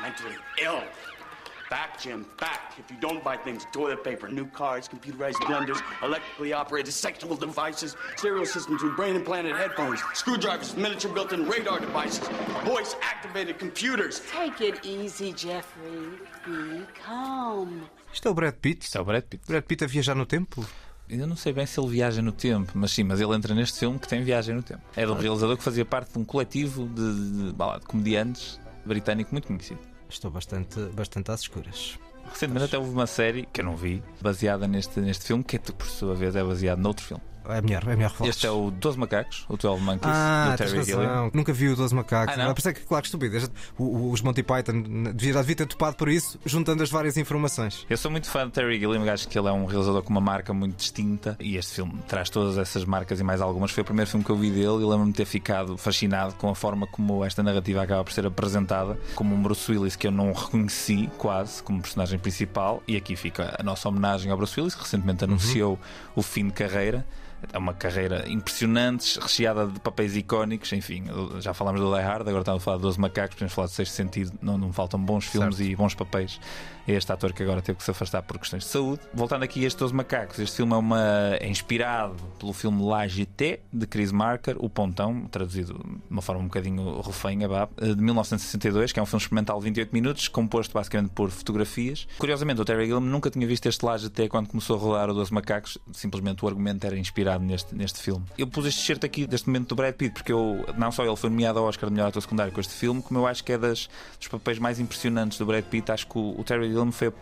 Mentally ill. Back, Jim, back. If you don't buy things, toilet paper, new cars, computerized blenders, electrically operated sexual devices, stereo systems with brain implanted headphones, screwdrivers, miniature built in radar devices, voice activated computers. Take it easy, Jeffrey. Be calm. Isto é o Brad Pitt. Isto é o Brad Pitt. Brad Pitt a viajar no tempo? Eu não sei bem se ele viaja no tempo, mas sim, mas ele entra neste filme que tem viagem no tempo. É de um realizador que fazia parte de um coletivo de, de, de, de comediantes britânico muito conhecido. Estou bastante, bastante às escuras. Recentemente até houve uma série que eu não vi, baseada neste, neste filme, que por sua vez é baseado noutro filme. É melhor, é melhor falar. Este é o 12 Macacos, o 12 Monkeys, Ah, do Terry. Gilliam. Nunca vi o 12 Macacos. Ah, não? Isso é que, claro, que estupidez. O- o- Os Monty Python devia, devia ter topado por isso, juntando as várias informações. Eu sou muito fã de Terry Gilliam, acho que ele é um realizador com uma marca muito distinta e este filme traz todas essas marcas e mais algumas. Foi o primeiro filme que eu vi dele e lembro-me de ter ficado fascinado com a forma como esta narrativa acaba por ser apresentada, como um Bruce Willis que eu não reconheci quase como personagem principal. E aqui fica a nossa homenagem ao Bruce Willis, que recentemente anunciou o fim de carreira. É uma carreira impressionante, recheada de papéis icónicos. Enfim, já falámos do Die Hard, agora estamos a falar de 12 Macacos, podemos falar de Sexto Sentido. Não, não faltam bons filmes Certo. e bons papéis a este ator que agora teve que se afastar por questões de saúde. Voltando aqui a estes 12 Macacos, este filme é, uma, é inspirado pelo filme La GT de Chris Marker, O Pontão, traduzido de uma forma um bocadinho refém, abab, de 1962, que é um filme experimental de 28 minutos, composto basicamente por fotografias. Curiosamente, o Terry Gilliam nunca tinha visto este La GT quando começou a rodar o 12 Macacos, simplesmente o argumento era inspirado neste, neste filme. Eu pus este certo aqui deste momento do Brad Pitt, porque eu, não só ele foi nomeado ao Oscar de melhor ator secundário com este filme, como eu acho que é das, dos papéis mais impressionantes do Brad Pitt. Acho que o, o Terry Gilliam foi a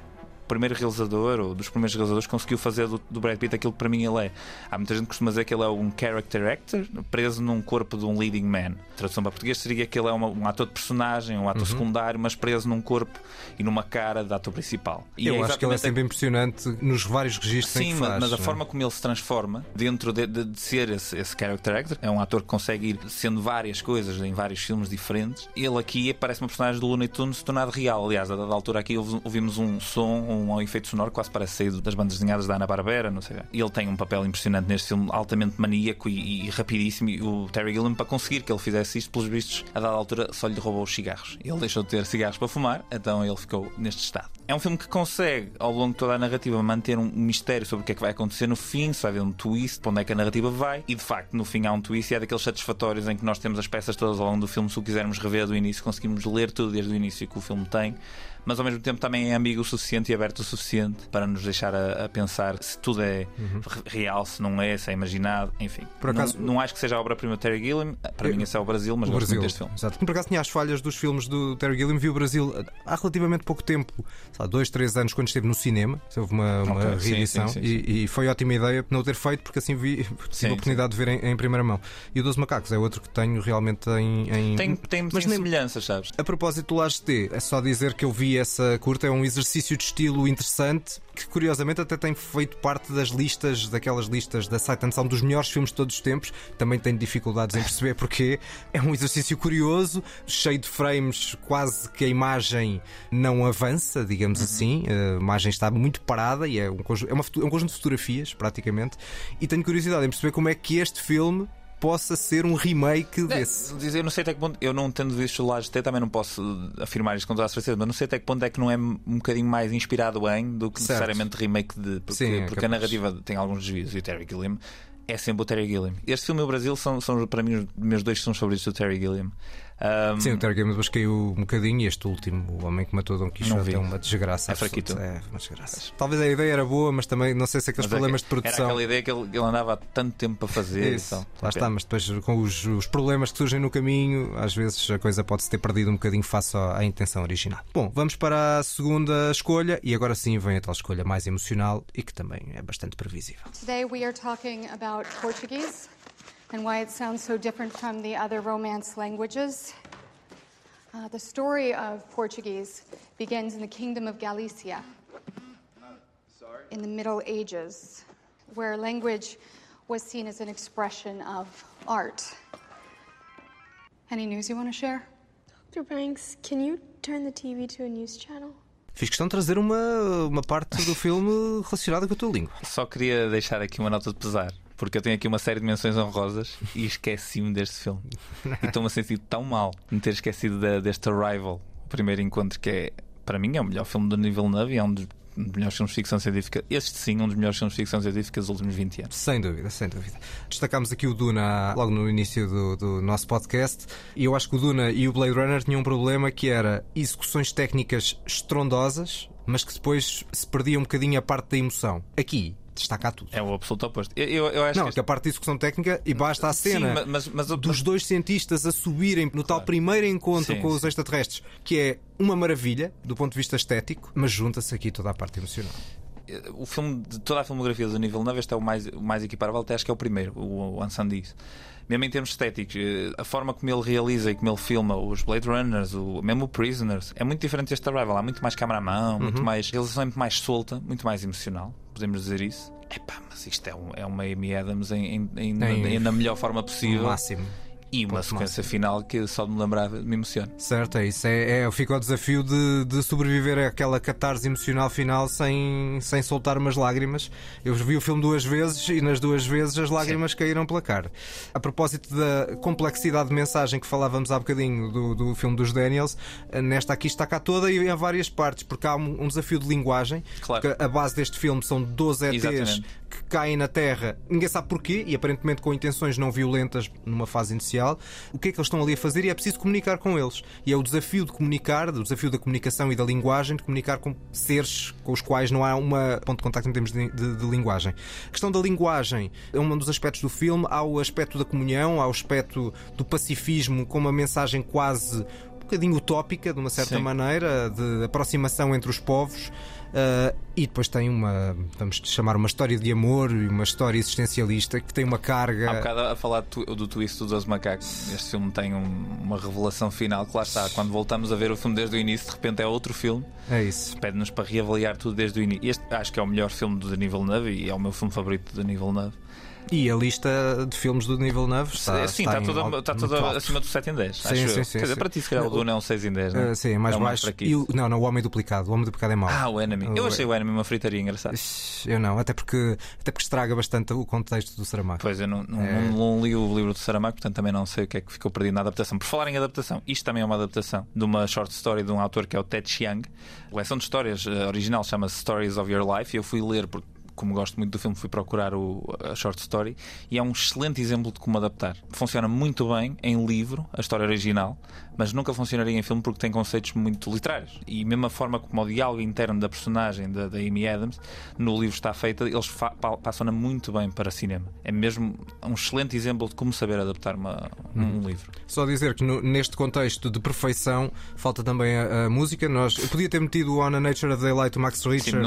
primeiro realizador, ou dos primeiros realizadores, que conseguiu fazer do, do Brad Pitt aquilo que para mim ele é. Há muita gente que costuma dizer que ele é um character actor preso num corpo de um leading man. A tradução para português seria que ele é uma- um ator de personagem, um ator Uhum. secundário, mas preso num corpo e numa cara de ator principal. E Eu é acho que ele é sempre impressionante nos vários registros em Sim, que mas- faz. mas a não é? forma como ele se transforma dentro de, de- de ser esse, esse character actor é um ator que consegue ir sendo várias coisas em vários filmes diferentes. Ele aqui parece uma personagem do Looney Tunes tornado real. Aliás, a dada altura aqui ouvi- ouvimos um som, um efeito sonoro quase parece saído das bandas desenhadas da Ana Barbera, não sei. Ele tem um papel impressionante neste filme, altamente maníaco e, e rapidíssimo. E o Terry Gilliam, para conseguir que ele fizesse isto, pelos vistos, a dada altura só lhe roubou os cigarros. Ele deixou de ter cigarros para fumar, então ele ficou neste estado. É um filme que consegue, ao longo de toda a narrativa, manter um mistério sobre o que é que vai acontecer no fim, se vai haver um twist, para onde é que a narrativa vai, e de facto no fim há um twist e é daqueles satisfatórios em que nós temos as peças todas ao longo do filme, se o quisermos rever do início, conseguimos ler tudo desde o início que o filme tem mas ao mesmo tempo também é amigo o suficiente e aberto o suficiente para nos deixar a, a pensar se tudo é uhum. real, se não é, se é imaginado, enfim. Por acaso, não, não acho que seja a obra-prima de Terry Gilliam, para eu, mim esse é o Brasil, mas o Brasil, deste filme. Exato. Por acaso tinha as falhas dos filmes do Terry Gilliam, vi o Brasil há relativamente pouco tempo, há dois, três anos, quando esteve no cinema, houve uma, uma okay, reedição sim, sim, sim, e, e, foi ótima ideia não ter feito, porque assim vi, tive a oportunidade de ver em, em, primeira mão. E o Dos Macacos é outro que tenho realmente em. em... Tem, tem, mas tem semelhanças, sabes? A propósito do T, é só dizer que eu vi essa curta, um exercício de estilo interessante que curiosamente até tem feito parte das listas, daquelas listas da Sight and Sound dos melhores filmes de todos os tempos. Também tenho dificuldades em perceber porque é um exercício curioso, cheio de frames, quase que a imagem não avança, digamos uhum. assim. A imagem está muito parada e é um, é, uma, é um conjunto de fotografias, praticamente. E tenho curiosidade em perceber como é que este filme possa ser um remake desse. É, eu não sei até que ponto, eu não tendo visto o Laje T, também não posso afirmar isto com toda a certeza, mas não sei até que ponto é que não é um bocadinho mais inspirado em do que certo. necessariamente remake de. Porque, Sim, é porque a narrativa tem alguns desvios e o Terry Gilliam é sempre o Terry Gilliam. Este filme e o Brasil são, são para mim os meus dois sons favoritos do Terry Gilliam. Um... Sim, o Targaryen depois caiu um bocadinho e este último, o homem que matou Dom Quixote, é uma desgraça. É fraquito. É uma desgraça. Talvez a ideia era boa, mas também não sei se aqueles mas problemas é, de produção. Era aquela ideia que ele, ele, andava há tanto tempo para fazer. Isso. Então, Lá está, mas depois com os, os, problemas que surgem no caminho, às vezes a coisa pode-se ter perdido um bocadinho face à, à intenção original. Bom, vamos para a segunda escolha e agora sim vem a tal escolha mais emocional e que também é bastante previsível. Today we are talking about Portuguese and why it sounds so different from the other Romance languages. Uh, the story of Portuguese begins in the Kingdom of Galicia in the Middle Ages, where language was seen as an expression of art. Any news you want to share? Dr. Banks, can you turn the TV to a news channel? Fiz questão de trazer uma, uma parte do filme relacionada com a tua língua. Só queria deixar aqui uma nota de pesar porque eu tenho aqui uma série de menções honrosas e esqueci-me deste filme. E estou-me a sentir tão mal de ter esquecido de, deste Arrival, o primeiro encontro, que é, para mim, é o melhor filme do nível 9 e é um dos melhores filmes de ficção científica. Este sim, um dos melhores filmes de ficção científica dos últimos 20 anos. Sem dúvida, sem dúvida. Destacámos aqui o Duna logo no início do, do, nosso podcast e eu acho que o Duna e o Blade Runner tinham um problema que era execuções técnicas estrondosas, mas que depois se perdia um bocadinho a parte da emoção. Aqui, destacar tudo. É o absoluto oposto. Eu, eu, eu acho não, que, a parte de discussão técnica e basta a cena Sim, mas, mas, dos dois cientistas a subirem no tal primeiro encontro Sim. com os extraterrestres, que é uma maravilha do ponto de vista estético, mas junta-se aqui toda a parte emocional o filme de toda a filmografia do nível 9 este é o mais, o mais equiparável, até acho que é o primeiro, o, o Ansan diz. Mesmo em termos estéticos, eh, a forma como ele realiza e como ele filma os Blade Runners, o, mesmo o Prisoners, é muito diferente deste Arrival. Há muito mais câmera à mão, uhum. muito mais. Realização é muito mais solta, muito mais emocional, podemos dizer isso. Epá, mas isto é, um, é uma Amy Adams em, em, em, na melhor forma possível. Máximo. E uma sequência final que só me lembrar me emociona. Certo, é isso. É, é, fica o desafio de, de sobreviver àquela catarse emocional final sem, sem soltar umas lágrimas. Eu vi o filme duas vezes e nas duas vezes as lágrimas Sim. caíram pela cara. A propósito da complexidade de mensagem que falávamos há bocadinho do, do filme dos Daniels, nesta aqui está cá toda e em várias partes, porque há um, um desafio de linguagem. Claro. a base deste filme são 12 ETs Exatamente. que caem na Terra, ninguém sabe porquê e aparentemente com intenções não violentas numa fase inicial o que é que eles estão ali a fazer e é preciso comunicar com eles. E é o desafio de comunicar, o desafio da comunicação e da linguagem, de comunicar com seres com os quais não há uma ponto de contacto em termos de, de, de linguagem. A questão da linguagem é um dos aspectos do filme, há o aspecto da comunhão, há o aspecto do pacifismo com uma mensagem quase um bocadinho utópica, de uma certa Sim. maneira, de aproximação entre os povos. Uh, e depois tem uma, vamos chamar, uma história de amor e uma história existencialista que tem uma carga. Há um bocado a falar do, do twist dos 12 macacos. Este filme tem um, uma revelação final que lá está. Quando voltamos a ver o filme desde o início, de repente é outro filme. É isso. Pede-nos para reavaliar tudo desde o início. Este acho que é o melhor filme do Denis Villeneuve e é o meu filme favorito do Denis Villeneuve. E a lista de filmes do nível 9 está, sim, está, está toda, está toda acima do 7 em 10. Sim, acho sim, eu. sim, Quer dizer, sim. para ti, se calhar, o Dune é um 6 em 10. Não? Ah, sim, mais é um baixo. E o, não, não, o Homem Duplicado. O Homem Duplicado é mau. Ah, o Enemy. Eu achei o Enemy uma fritaria engraçada. Eu não, até porque, até porque estraga bastante o contexto do Saramago. Pois, eu não, não, É. não- li o livro do Saramago, portanto também não sei o que é que ficou perdido na adaptação. Por falar em adaptação, isto também é uma adaptação de uma short story de um autor que é o Ted Chiang. A coleção de histórias eh, original chama-se Stories of Your Life eu fui ler porque. Como gosto muito do filme, fui procurar o, a short story e é um excelente exemplo de como adaptar. Funciona muito bem em livro, a história original, mas nunca funcionaria em filme porque tem conceitos muito literários. E mesmo a forma como o diálogo interno da personagem da, da Amy Adams no livro está feita, eles passam-na muito bem para cinema. É mesmo um excelente exemplo de como saber adaptar uma- um livro. Só dizer que no- neste contexto de perfeição falta também a, a música. Nós, eu podia ter metido o On a Nature of Daylight do Max Richter, Sim,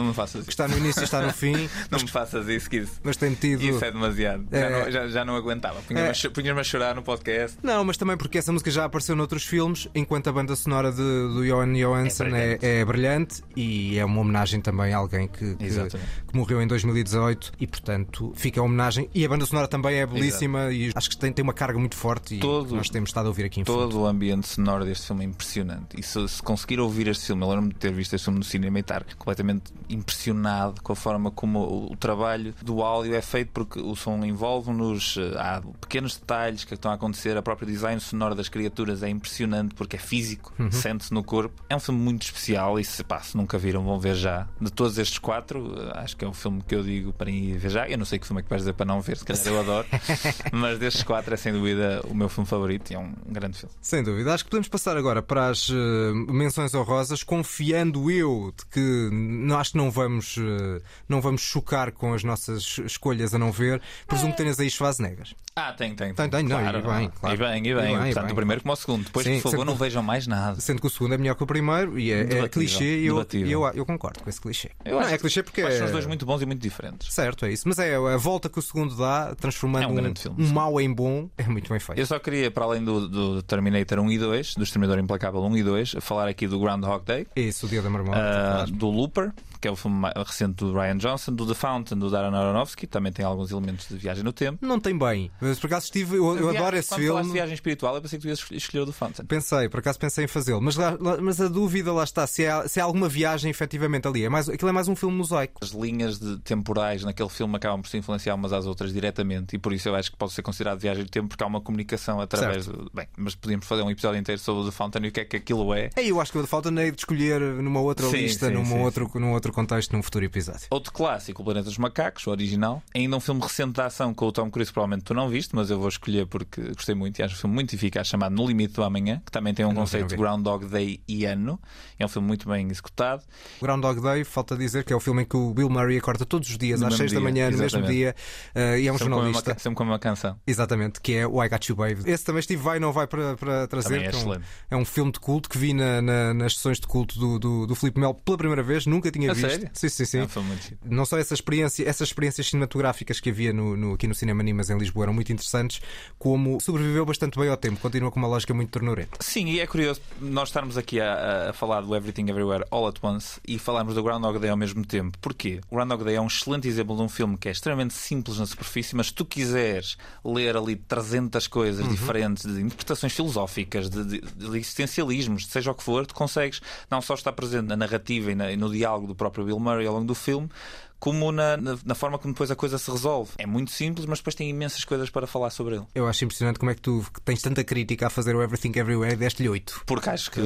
que está no início e está no fim. Não me faças isso, que isso, Mas tem metido. isso é demasiado. Já, É. não, já, já não aguentava. Punha-me É. a cho- punhas-me a chorar no podcast. Não, mas também porque essa música já apareceu noutros filmes, enquanto a banda sonora de, do Johan Johansson é, é brilhante e é uma homenagem também a alguém que, que, que morreu em 2018 e, portanto, fica a homenagem. E a banda sonora também é belíssima e acho que tem, tem uma carga muito forte e Todo- nós temos estado a ouvir aqui em fundo. Todo o ambiente sonoro deste filme é impressionante. E se, se conseguir ouvir este filme, eu lembro-me de ter visto este filme no cinema e estar completamente impressionado com a forma como o, o trabalho do áudio é feito, porque o som envolve-nos, eh, há pequenos detalhes que estão a acontecer, a própria design sonoro das criaturas é impressionante porque é físico, Uhum. sente-se no corpo. É um filme muito especial e se, pá, se nunca viram, vão ver já. De todos estes quatro, eh, acho que é o filme que eu digo para ir ver já. Eu não sei que filme é que vais dizer para não ver, se calhar eu adoro, mas destes quatro é sem dúvida o meu filme favorito e é um grande filme. Sem dúvida. Acho que podemos passar agora para as eh, menções honrosas, confiando eu de que não, acho que não vamos, eh, não vamos chocar com as nossas escolhas a não ver. Presumo que tenhas aí Schwarzenegger. Ah, tem, tem. Tem, tem, não, claro, e bem, claro. E bem, e bem. E bem, e Portanto, bem. o primeiro como o segundo. Depois, Sim, por favor, não que- vejam mais nada. Sendo que o segundo é melhor que o primeiro e é, é clichê e eu, eu, eu concordo com esse clichê. Eu não, acho é clichê porque Acho é... os dois muito bons e muito diferentes. Certo, é isso. Mas é a volta que o segundo dá, transformando É um um, filme, um mau em bom, é muito bem feito. Eu só queria, para além do, do Terminator 1 e 2, do Exterminador Implacável 1 e 2, falar aqui do Groundhog Day, Isso, o dia da marmota. claro. do Looper, que é o filme recente do Ryan Johnson, do The Fountain, do Darren Aronofsky, também tem alguns elementos de viagem no tempo. Não tem bem. Mas por acaso estive, eu, eu adoro esse quando filme. viagem espiritual, eu pensei que tu ias escolher o The Fountain. Pensei, por acaso pensei em fazê-lo, mas, lá- lá- mas a dúvida lá está, se há, se há alguma viagem efetivamente ali. É mais, aquilo é mais um filme mosaico. As linhas de temporais naquele filme acabam por se influenciar umas às outras diretamente e por isso eu acho que pode ser considerado viagem do tempo porque há uma comunicação através Certo. Bem, mas podíamos fazer um episódio inteiro sobre o The Fountain e o que é que aquilo é. É, eu acho que falta nem de escolher numa outra Sim, lista, sim, num, sim, outro, num outro contexto, num futuro episódio. Outro clássico, O Planeta dos Macacos, o original. Ainda um filme recente de ação com o Tom Cruise, provavelmente tu não viste, mas eu vou escolher porque gostei muito e acho um filme muito eficaz, chamado No Limite do Amanhã, que também tem um Não conceito de. Groundhog Day e ano. É um filme muito bem executado. Groundhog Day, falta dizer que é o filme em que o Bill Murray acorda todos os dias No às mesmo 6 da manhã, no mesmo exatamente. dia, eh, e é um sempre, com jornalista. ca- sempre com uma canção. Exatamente, que é o I Got You Babe. Esse também Steve vai não vai para, para trazer. É que um- é um filme de culto que vi na- na- nas sessões de culto do, do, do Filipe Melo pela primeira vez, nunca tinha visto. sério? Sim, sim, sim. É um giro. Não só essa experiência, essas experiências cinematográficas que havia no, no- aqui no Cinema Nimas em Lisboa eram muito interessantes, como sobreviveu bastante bem ao tempo, continua com uma lógica muito ternurenta. Sim, e é curioso nós estarmos aqui a, a falar do Everything Everywhere All at Once e falarmos do Groundhog Day ao mesmo tempo. Porquê? O Groundhog Day é um excelente exemplo de um filme que é extremamente simples na superfície, mas se tu quiseres ler ali 300 coisas diferentes, de interpretações filosóficas, de, de, de existencialismos, seja o que for, tu consegues não só estar presente na narrativa e, na- e no diálogo do próprio Bill Murray ao longo do filme, como na, na, na forma como depois a coisa se resolve. É muito simples, mas depois tem imensas coisas para falar sobre ele. Eu acho impressionante como é que tu que tens tanta crítica a fazer o Everything Everywhere e deste-lhe 8. Porque acho que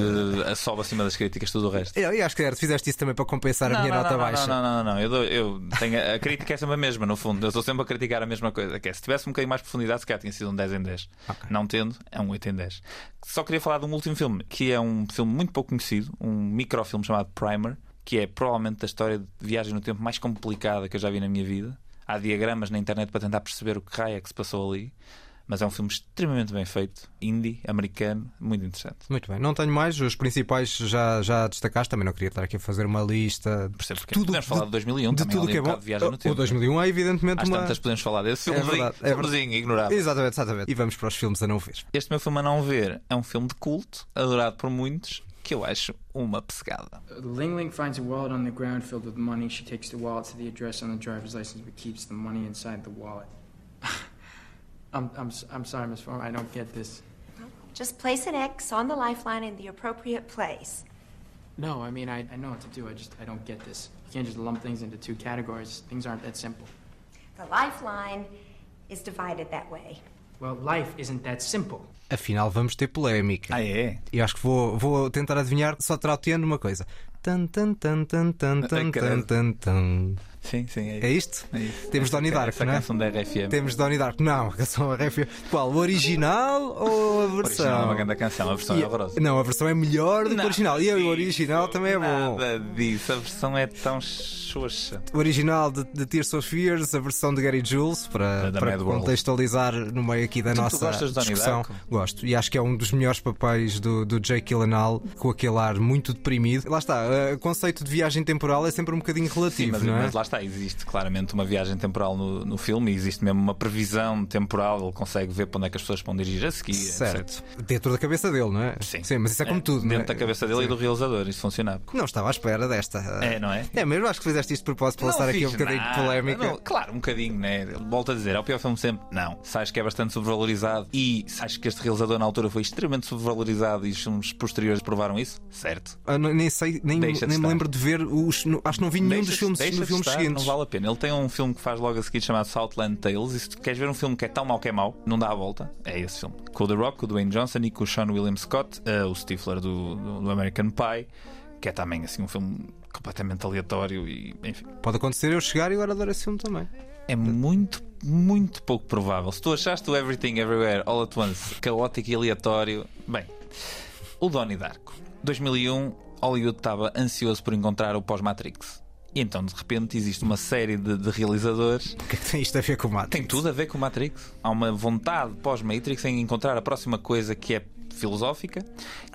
sobe acima das críticas tudo o resto. Eu, eu acho que era, fizeste isso também para compensar a Não, minha não, nota não, baixa. Não, não, não, não. Eu, dou- eu tenho, a crítica é sempre a mesma, no fundo. Eu estou sempre a criticar a mesma coisa. Que é, se tivesse um bocadinho mais de profundidade, se calhar tinha sido um 10 em 10. Não tendo, é um 8 em 10. Só queria falar de um último filme, que é um filme muito pouco conhecido, um microfilme chamado Primer, que é provavelmente a história de viagem no tempo mais complicada que eu já vi na minha vida. Há diagramas na internet para tentar perceber o que raio é que se passou ali. Mas é um filme extremamente bem feito, indie, americano, muito interessante. Muito bem, não tenho mais, os principais já, já destacaste, também não queria estar aqui a fazer uma lista Percebo porque Tudo- podemos falar de 2001 de tudo que é bom. de viagem no O tempo. 2001 é evidentemente Às uma. tantas podemos falar desse É filmezinho, verdade, é verdade. ignorável. Exatamente, exatamente. E vamos para os filmes a não ver. Este meu filme a não ver é um filme de culto, adorado por muitos, que eu acho uma pescada. Ling Ling finds a wallet on the ground filled with money. She takes the wallet to the address on the driver's license but keeps the money inside the wallet. I'm, I'm, s- I'm sorry, Miss Farmer. I don't get this. Just place an X on the lifeline in the appropriate place. No, I mean, I, I know what to do. I just, I don't get this. You can't just lump things into two categories. Things aren't that simple. The lifeline is divided that way. Well, life isn't that simple. Afinal, vamos ter polémica. Ah, é? E acho que vou, vou tentar adivinhar, só trauteando uma coisa. Tan, tan, tan, tan, tan, tan, tan, tan, tan. Sim, sim, é isso. É isto? É isso. Temos Donnie Darko, essa não é? canção da RFM. Temos Donnie Darko. Não, a canção RF. Qual? O original ou a O versão? original é uma grande canção, a versão E- é horrorosa. Não, a versão é melhor do que o Não, original. E o original também é bom. Nada disso, a versão é tão xoxa. O original de, de Tears of Fears, a versão de Gary Jules, para, Da para contextualizar no meio aqui da Tu- tu nossa gostas de Donnie discussão. Darko? Gosto. E acho que é um dos melhores papéis do, do Jake Gyllenhaal, com aquele ar muito deprimido. Lá está, eh, o conceito de viagem temporal é sempre um bocadinho Sim, relativo, mas, não é? mas lá está, existe claramente uma viagem temporal no, no filme e existe mesmo uma previsão temporal, ele consegue ver para onde é que as pessoas vão dirigir a seguir. Certo. etc. Dentro da cabeça dele, não é? Sim. mas isso é como tudo, não Dentro é? da cabeça dele Sim. e do realizador, isso funcionava. Não estava à espera desta. É, não é? É mesmo, acho que fizeste isto de propósito para lançar aqui um bocadinho nada, de polémica. não, claro, um bocadinho, né? Volto a dizer, é o pior filme sempre? Não. Acho que é bastante sobrevalorizado e acho que este realizador na altura foi extremamente sobrevalorizado e os filmes posteriores provaram isso? Certo. Ah, não- nem sei, nem, nem me lembro de ver os. acho que não vi nenhum Deixa- dos filmes, deixa filmes seguintes. Não vale a pena. Ele tem um filme que faz logo a seguir chamado Southland Tales. E se tu queres ver um filme que é tão mau que é mau, não dá a volta, é esse filme. Com o The Rock, com o Dwayne Johnson e com o Sean William Scott, eh, o Stifler do, do, do American Pie, que é também assim um filme completamente aleatório e enfim. Pode acontecer eu chegar e agora adoro esse filme também. É muito, muito pouco provável. Se tu achaste o Everything Everywhere All at Once caótico e aleatório, bem, o Donnie Darko. 2001, Hollywood estava ansioso por encontrar o pós-Matrix. E então, de repente, existe uma série de, de realizadores. O que é que tem isto a ver com o Matrix? Tem tudo a ver com o Matrix. Há uma vontade pós-Matrix em encontrar a próxima coisa que é filosófica,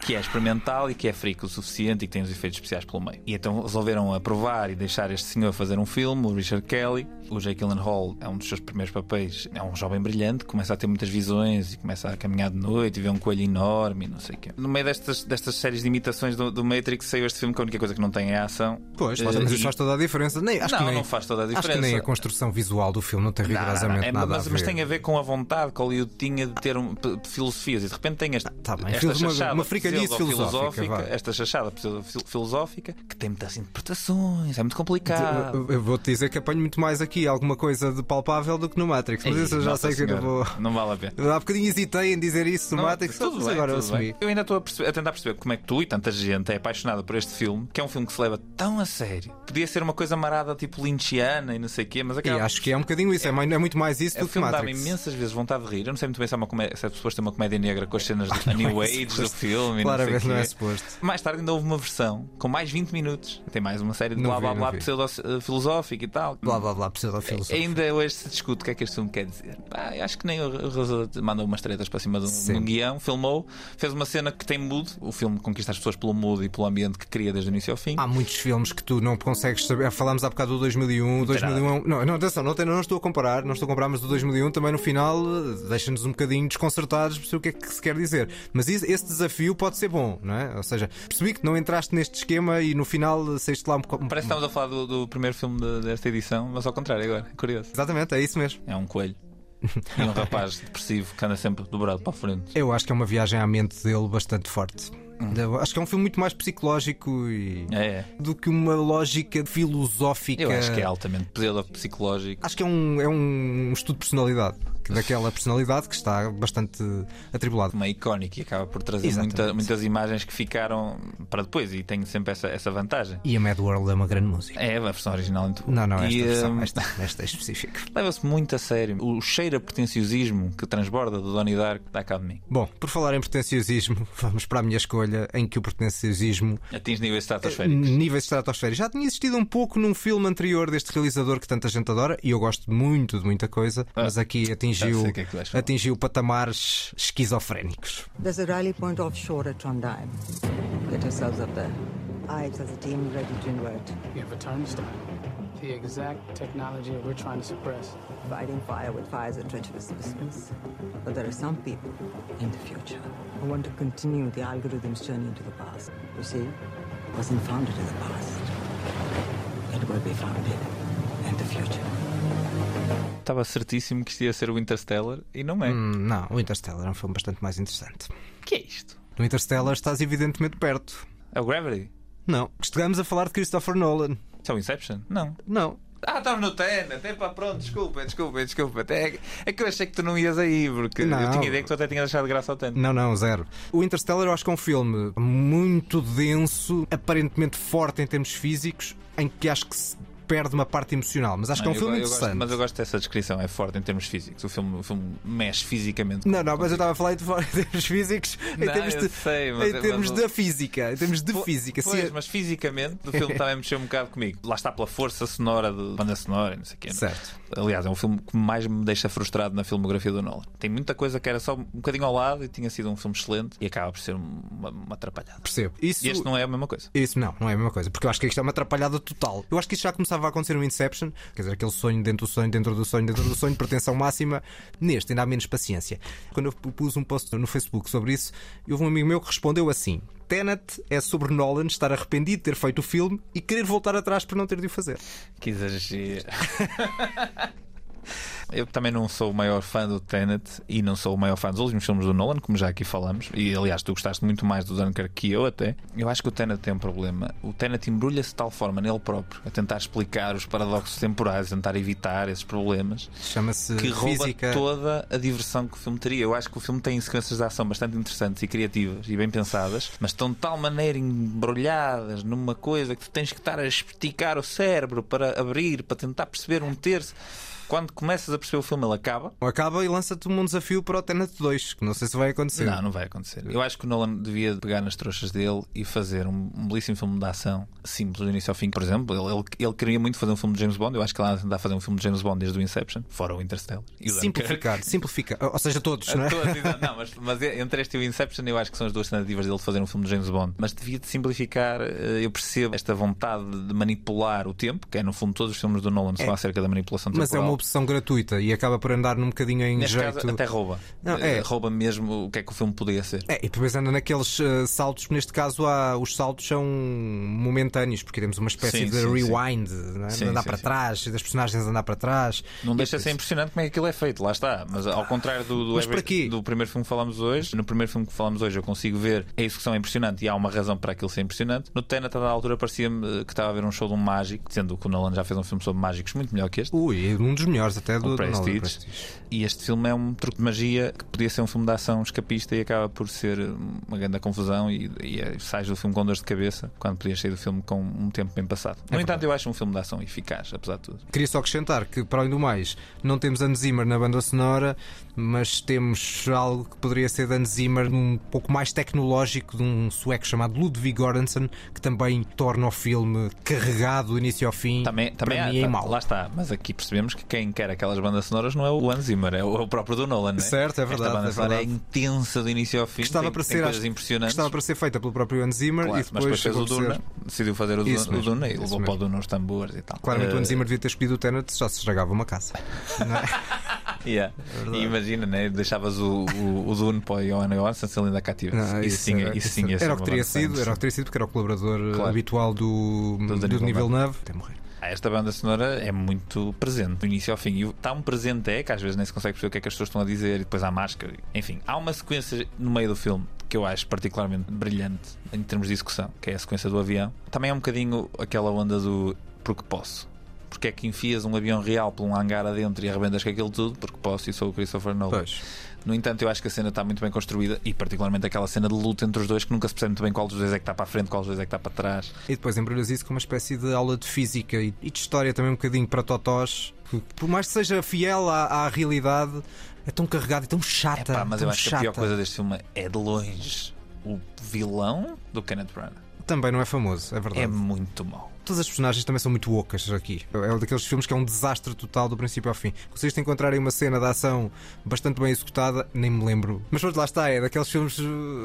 que é experimental e que é freak o suficiente e que tem os efeitos especiais pelo meio. E então resolveram aprovar e deixar este senhor fazer um filme, o Richard Kelly. O Jake Gyllenhaal é um dos seus primeiros papéis. É um jovem brilhante, começa a ter muitas visões e começa a caminhar de noite e vê um coelho enorme e não sei o quê. No meio destas, destas séries de imitações do, do Matrix saiu este filme que a única coisa que não tem é a ação. Pois, Eh, mas isso e- faz toda a diferença. Nem, acho não, que nem, não faz toda a Acho diferença. que nem a construção visual do filme não tem Não, não, não. rigorosamente É, nada mas, a ver. mas tem a ver com a vontade que Hollywood tinha de ter um, filosofias e de repente tem este, Tá bem, esta uma- chachada uma fricalhice filosófica, vá. esta chachada pseudo-filosófica que tem muitas interpretações, é muito complicado. Eu, eu vou-te dizer que apanho muito mais aqui alguma coisa de palpável do que no Matrix. Mas Ei, isso eu já sei que eu não vou. Senhora, Não vale a pena. Eu há bocadinho hesitei em dizer isso no Não, Matrix, tudo mas bem, agora eu tudo bem. assumi. Eu ainda estou a, perceber- a tentar perceber como é que tu e tanta gente é apaixonada por este filme, que é um filme que se leva tão a sério. Podia ser uma coisa marada tipo lynchiana e não sei o quê, mas E acaba. acho que é um bocadinho isso, é, mais- é muito mais isso É, do o que filme dá-me Matrix. imensas vezes vontade de rir. Eu não sei muito bem se é, uma comédia, se é suposto ter uma comédia negra com as cenas de a New é Age do filme. e Claramente não, não é suposto. Mais tarde ainda houve uma versão com mais 20 minutos. Tem mais uma série de blá blá blá vi. pseudo-filosófica e tal. Blá blá blá, da filosofia. Ainda hoje se discute o que é que este filme quer dizer. Pá, acho que nem o realizador mandou umas tretas para cima de um, um guião, filmou, fez uma cena que tem mood. O filme conquista as pessoas pelo mood e pelo ambiente que cria desde o início ao fim. Há muitos filmes que tu não consegues saber. Falámos há bocado do 2001. O 2001 é um- não, não, atenção, não, não estou a comparar, não estou a comparar, mas do 2001 também no final eh, deixa-nos um bocadinho desconcertados por o que é que se quer dizer. Mas isso- esse desafio pode ser bom, não é? Ou seja, percebi que não entraste neste esquema e no final saíste lá um bocado. Parece que estamos a falar do, do primeiro filme de- desta edição, mas ao contrário agora. É curioso. Exatamente, é isso mesmo. É um coelho. e um rapaz depressivo que anda sempre dobrado para a frente. Eu acho que é uma viagem à mente dele bastante forte. Hum. Acho que é um filme muito mais psicológico e... É, é. do que uma lógica filosófica. Eu acho que é altamente psicológico. Acho que é um, é um estudo de personalidade. Que Daquela personalidade que está bastante atribulada. Uma icónica e acaba por trazer muita- muitas imagens que ficaram para depois e tem sempre essa, essa vantagem. E a Mad World é uma grande música. É a versão original em tudo. Não, não, esta E, versão, hum, esta, esta é específica. Leva-se muito a sério. O cheiro a pretenciosismo que transborda do Donnie Darko dá cabo de mim. Bom, por falar em pretenciosismo, vamos para a minha escolha em que o pretenciosismo Atinge níveis estratosféricos. níveis estratosféricos. Já tinha existido um pouco num filme anterior deste realizador que tanta gente adora e eu gosto muito de muita coisa, mas aqui já atingiu, que é que atingiu patamares esquizofrénicos. There's a rally point offshore at Trondheim. Get yourselves up there. Ives has a team ready to invert. You have a turnstile. The exact technology we're trying to suppress. Fighting fire with fire is a treacherous business. But there are some people in the future who want to continue the algorithm's journey into the past. You see, it wasn't founded in the past. It will be founded and the future. Estava certíssimo que isto ia ser o Interstellar e não é. Hum, não, o Interstellar é um filme bastante mais interessante. O que é isto? No Interstellar estás evidentemente perto. É o Gravity? Não. Estamos a falar de Christopher Nolan. Isso é o Inception? Não. Não. Ah, estava no Tenet. Epá, pronto, desculpa, desculpa, desculpa. É, é que eu achei que tu não ias aí, porque Não. eu tinha ideia que tu até tinhas deixado de graça ao Tenet. Não, não, zero. O Interstellar eu acho que é um filme muito denso, aparentemente forte em termos físicos, em que acho que se perde uma parte emocional. Mas acho que é um eu filme eu gosto- interessante. mas eu gosto dessa descrição, é forte em termos físicos. O filme, o filme mexe fisicamente. Não, não, mas eu estava a falar em termos físicos, em Não, termos, eu de, sei, mas- em termos mas- da física. Em termos de Po- física. Pois, é- mas fisicamente o filme também mexeu um bocado comigo. Lá está pela força sonora de banda sonora e não sei o quê. não é? Certo. Aliás, é um filme que mais me deixa frustrado na filmografia do Nolan. Tem muita coisa que era só um bocadinho ao lado e tinha sido um filme excelente e acaba por ser uma, uma atrapalhada. Percebo. Isso, E este não é a mesma coisa. Isso não, não é a mesma coisa, porque eu acho que isto é uma atrapalhada total. Eu acho que isto já começava a acontecer no Inception, quer dizer, aquele sonho dentro do sonho, dentro do sonho, dentro do sonho, pretensão máxima. Neste ainda há menos paciência. Quando eu pus um post no Facebook sobre isso, houve um amigo meu que respondeu assim: Tenet é sobre Nolan estar arrependido de ter feito o filme e querer voltar atrás por não ter de o fazer. Que exagero. Eu também não sou o maior fã do Tenet e não sou o maior fã dos últimos filmes do Nolan, como já aqui falamos. E aliás, tu gostaste muito mais do Dunkirk que eu, até. Eu acho que o Tenet tem um problema. O Tenet embrulha-se de tal forma nele próprio, a tentar explicar os paradoxos temporais, a tentar evitar esses problemas, Chama-se que rouba física. toda a diversão que o filme teria. Eu acho que o filme tem sequências de ação bastante interessantes e criativas e bem pensadas, mas estão de tal maneira embrulhadas numa coisa que tu tens que estar a esticar o cérebro para abrir, para tentar perceber um terço. Quando começas a perceber o filme, ele acaba. Acaba e lança-te um desafio para o Tenet 2, que não sei se vai acontecer. Não, não vai acontecer. Eu acho que o Nolan devia pegar nas trouxas dele e fazer um, um belíssimo filme de ação simples do início ao fim. Por exemplo, ele, ele, ele queria muito fazer um filme de James Bond. Eu acho que ele anda a tentar fazer um filme de James Bond desde o Inception, fora o Interstellar. E o. Simplificar, simplificar. Ou seja, todos, não é? Todos, não, mas, mas entre este e o Inception, eu acho que são as duas tentativas dele de fazer um filme de James Bond. Mas devia de simplificar. eh, Eu percebo esta vontade de manipular o tempo, que é no fundo todos os filmes do Nolan são É. acerca da manipulação é temporal. Opção gratuita e acaba por andar num bocadinho em Neste jeito. caso, até rouba. Não, é. Rouba mesmo o que é que o filme poderia ser. É, e depois anda naqueles eh, saltos, neste caso há, os saltos são momentâneos, porque temos uma espécie Sim, de sim, rewind, não é? de Sim, andar sim, para trás, das personagens andar para trás. Não deixa de ser impressionante como é que aquilo é feito, lá está. Mas ao contrário do, do, Mas do primeiro filme que falamos hoje, no primeiro filme que falamos hoje eu consigo ver a execução é impressionante e há uma razão para aquilo ser impressionante. No Tenet, a altura, parecia-me eh, que estava a ver um show de um mágico, sendo que o Nolan já fez um filme sobre mágicos muito melhor que este. Ui, um dos melhores até do o do Prestige. Prestige. E este filme é um truque de magia que podia ser um filme de ação escapista e acaba por ser uma grande confusão e, e é- sais do filme com dores de cabeça quando podias sair do filme com um tempo bem passado. No É entanto, eu acho um filme de ação eficaz, apesar de tudo. Queria só acrescentar que, para além do mais, não temos Hans Zimmer na banda sonora, mas temos algo que poderia ser de Hans Zimmer um pouco mais tecnológico de um sueco chamado Ludwig Göransson, que também torna o filme carregado do início ao fim. Também, também para há- mim é mau. Lá está, mas aqui percebemos que quem quer aquelas bandas sonoras não é o Hans Zimmer, é o, é o próprio do Nolan. É? Certo, é verdade, Esta banda é sonora é verdade. intensa do início ao fim, Que estava tem, para ser, coisas acho- impressionantes. estava para ser feita pelo próprio Hans Zimmer Claro, e mas depois depois fez o chegou a ser- Duna, decidiu fazer o, Isso Duna, o Duna e levou para o. Duna os tambores e tal. Claramente o Eh, Hans Zimmer devia ter escolhido o Tenet, já se estragava uma casa. Não é? Yeah. verdade. Imagina, né? deixavas o, o, o Dune para o Johan Johansson se ele ainda cá tivesse. Não, isso, sim, era, isso sim ser era o que teria sido, era o que teria sido porque era o colaborador eh, Claro. habitual do, Do do, nível Villeneuve. 9. Até morrer. Ah, Esta banda sonora é muito presente do início ao fim. E está um presente é que às vezes nem se consegue perceber o que é que as pessoas estão a dizer e depois há máscara. Enfim, há uma sequência no meio do filme que eu acho particularmente brilhante em termos de execução, que é a sequência do avião. Também é um bocadinho aquela onda do porque posso. Porque é que enfias um avião real por um hangar adentro e arrebentas com aquilo tudo? Porque posso e sou o Christopher Nolan. Pois. No entanto, eu acho que a cena está muito bem construída e, particularmente, aquela cena de luta entre os dois que nunca se percebe muito bem qual dos dois é que está para a frente, qual dos dois é que está para trás. E depois embrulhas isso com uma espécie de aula de física e, de história também um bocadinho para totós. que, Por mais que seja fiel à, à realidade, é tão carregado e tão chata. Epá, mas tão eu acho que a pior chata. coisa deste filme é de longe o vilão do Kenneth Branagh. Também não é famoso, é verdade. É muito mau. Todas as personagens também são muito ocas aqui. É um daqueles filmes que é um desastre total do princípio ao fim. Conseguiste encontrar aí uma cena de ação bastante bem executada, nem me lembro. Mas pronto, lá está, é daqueles filmes.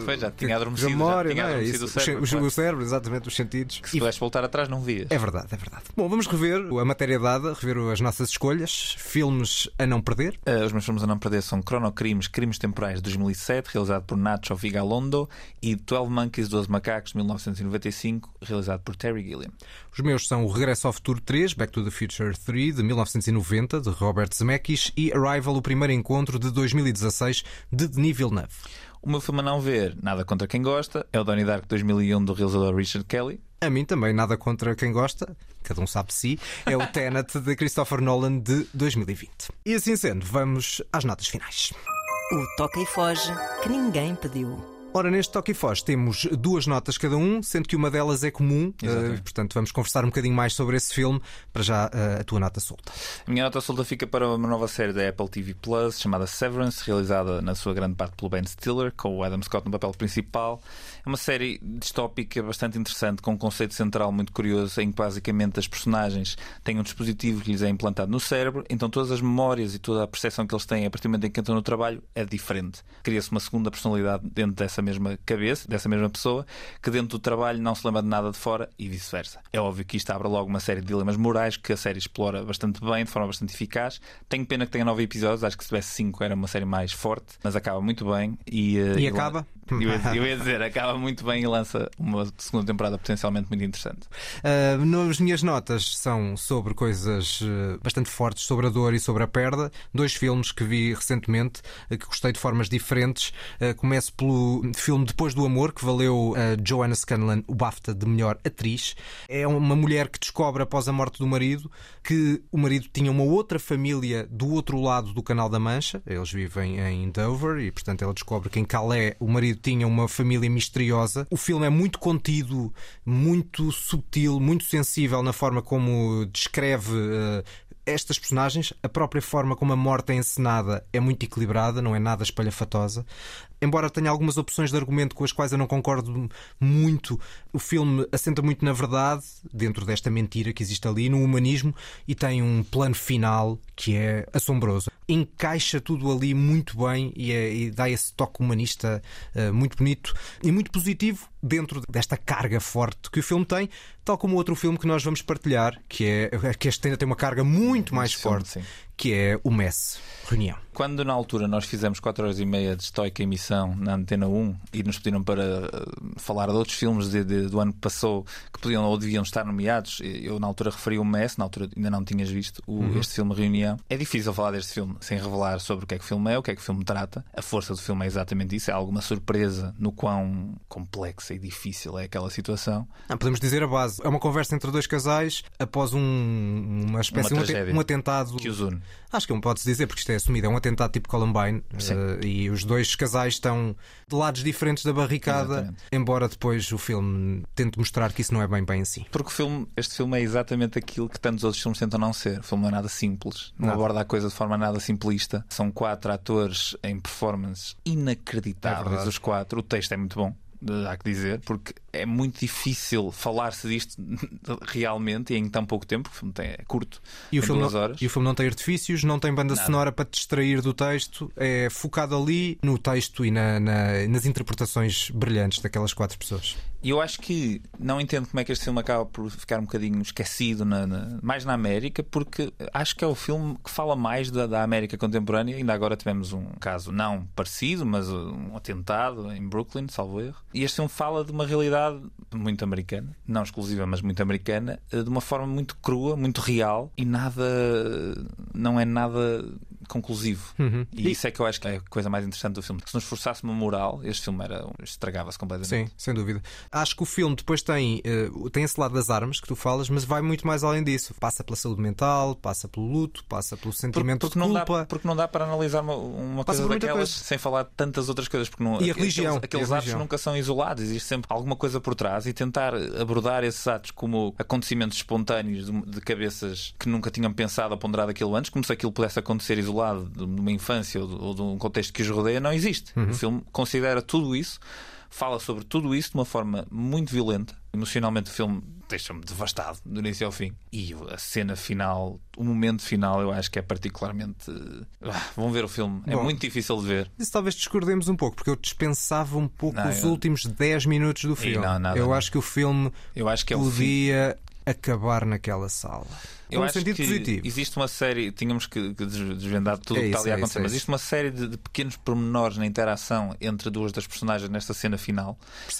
Foi, já que- tinha adormecido, memória, já tinha é? adormecido Isso, o cérebro, claro. o cérebro, exatamente, os sentidos. Se pudesse voltar atrás, não vias. É verdade, é verdade. Bom, vamos rever a matéria dada, rever as nossas escolhas, filmes a não perder. Uh, os meus filmes a não perder são Cronocrimes, Crimes Temporais de 2007, realizado por Nacho Vigalondo, e 12 Monkeys, 12 Macacos, de 1995, realizado por Terry Gilliam. Os meus são o Regresso ao Futuro 3, Back to the Future 3, de 1990, de Robert Zemeckis, e Arrival, o primeiro encontro, de 2016, de Denis Villeneuve. O meu filme a não ver, nada contra quem gosta, é o Donnie Dark 2001 do realizador Richard Kelly. A mim também, nada contra quem gosta, cada um sabe de si, é o Tenet de Christopher Nolan de 2020. E assim sendo, vamos às notas finais. O Toca e Foge que ninguém pediu. Ora, neste Toque e Foz temos duas notas cada um, sendo que uma delas é comum, uh, portanto vamos conversar um bocadinho mais sobre esse filme. Para já, uh, a tua nota solta. A minha nota solta fica para uma nova série da Apple TV Plus chamada Severance, realizada na sua grande parte pelo Ben Stiller, com o Adam Scott no papel principal. É uma série distópica bastante interessante, com um conceito central muito curioso, em que basicamente as personagens têm um dispositivo que lhes é implantado no cérebro, então todas as memórias e toda a percepção que eles têm a partir do momento em que entram no trabalho é diferente. Cria-se uma segunda personalidade dentro dessa mesma cabeça, dessa mesma pessoa, que dentro do trabalho não se lembra de nada de fora e vice-versa. É óbvio que isto abre logo uma série de dilemas morais que a série explora bastante bem, de forma bastante eficaz. Tenho pena que tenha nove episódios, acho que se tivesse cinco era uma série mais forte, mas acaba muito bem. E, eh, e acaba? Eu ia, eu ia, dizer, acaba muito bem e lança uma segunda temporada potencialmente muito interessante. Uh, as minhas notas são sobre coisas uh, bastante fortes, sobre a dor e sobre a perda. Dois filmes que vi recentemente, uh, que gostei de formas diferentes. Uh, começo pelo filme Depois do Amor, que valeu a Joanna Scanlon o BAFTA de melhor atriz. É uma mulher que descobre após a morte do marido que o marido tinha uma outra família do outro lado do Canal da Mancha. Eles vivem em Dover e, portanto, ela descobre que em Calais o marido tinha uma família misteriosa. O filme é muito contido, muito subtil, muito sensível na forma como descreve uh, estas personagens. A própria forma como a morte é encenada é muito equilibrada, não é nada espalhafatosa embora tenha algumas opções de argumento com as quais eu não concordo muito, o filme assenta muito na verdade, dentro desta mentira que existe ali, no humanismo, e tem um plano final que é assombroso. Encaixa tudo ali muito bem e, é, e dá esse toque humanista uh, muito bonito e muito positivo dentro desta carga forte que o filme tem, tal como outro filme que nós vamos partilhar, que é que este ainda tem uma carga muito mais forte, sim. Que é o Mess Reunião. Quando na altura nós fizemos 4 horas e meia de estoica emissão na Antena 1 e nos pediram para uh, falar de outros filmes de, de, do ano que passou que podiam ou deviam estar nomeados, eu na altura referi o Mess, na altura ainda não tinhas visto o, uhum. este filme Reunião. É difícil falar deste filme sem revelar sobre o que é que o filme é, o que é que o filme trata. A força do filme é exatamente isso, é alguma surpresa no quão complexa e difícil é aquela situação. Não, podemos dizer a base. É uma conversa entre dois casais após um, uma espécie de um, um, atentado. Que os une. Acho que não pode-se dizer, porque isto é assumido. É um atentado tipo Columbine uh, e os dois casais estão de lados diferentes da barricada, Exatamente. embora depois o filme tente mostrar que isso não é bem bem assim. Porque o filme, este filme é exatamente aquilo que tantos outros filmes tentam não ser. O filme não é nada simples, não nada. aborda a coisa de forma nada simplista. São quatro atores em performances inacreditáveis, é os quatro. O texto é muito bom há que dizer, porque é muito difícil falar-se disto realmente e em tão pouco tempo, o filme tem, é curto, e o filme duas não, horas. E o filme não tem artifícios, não tem banda Nada. sonora para te distrair do texto, é focado ali no texto e na, na, nas interpretações brilhantes daquelas quatro pessoas. E eu acho que não entendo como é que este filme acaba por ficar um bocadinho esquecido, na, na, mais na América, porque acho que é o filme que fala mais da, da América contemporânea. Ainda agora tivemos um caso não parecido, mas um atentado em Brooklyn, salvo erro. E este filme fala de uma realidade muito americana, não exclusiva, mas muito americana, de uma forma muito crua, muito real e nada. não é nada conclusivo. Uhum. E, isso é que eu acho que é a coisa mais interessante do filme. Se nos forçasse uma moral, este filme era estragava-se completamente. Sim, sem dúvida. Acho que o filme depois tem, uh, tem esse lado das armas que tu falas, mas vai muito mais além disso. Passa pela saúde mental, passa pelo luto, passa pelo sentimento porque, porque de culpa. Não dá, porque não dá para analisar uma, uma coisa daquelas coisa. sem falar de tantas outras coisas. Porque não, e a religião. Aqueles, aqueles a atos religião. nunca são isolados, existe sempre alguma coisa por trás e tentar abordar esses atos como acontecimentos espontâneos de, de cabeças que nunca tinham pensado ou ponderado aquilo antes, como se aquilo pudesse acontecer isolado de uma infância ou de, ou de um contexto que os rodeia, não existe. Uhum. O filme considera tudo isso, fala sobre tudo isso de uma forma muito violenta. Emocionalmente, o filme deixa-me devastado do início ao fim. E a cena final, o momento final, eu acho que é particularmente. Ah, vão ver o filme, é Bom, muito difícil de ver. Isso talvez discordemos um pouco, porque eu dispensava um pouco não, os eu... últimos 10 minutos do filme. Não, nada, eu não. acho que o filme eu acho que é podia acabar naquela sala. Eu um acho sentido que positivo. existe uma série, tínhamos que que des- desvendar tudo o É que está ali a é acontecer, é mas existe uma série de, de pequenos pormenores na interação entre duas das personagens nesta cena final.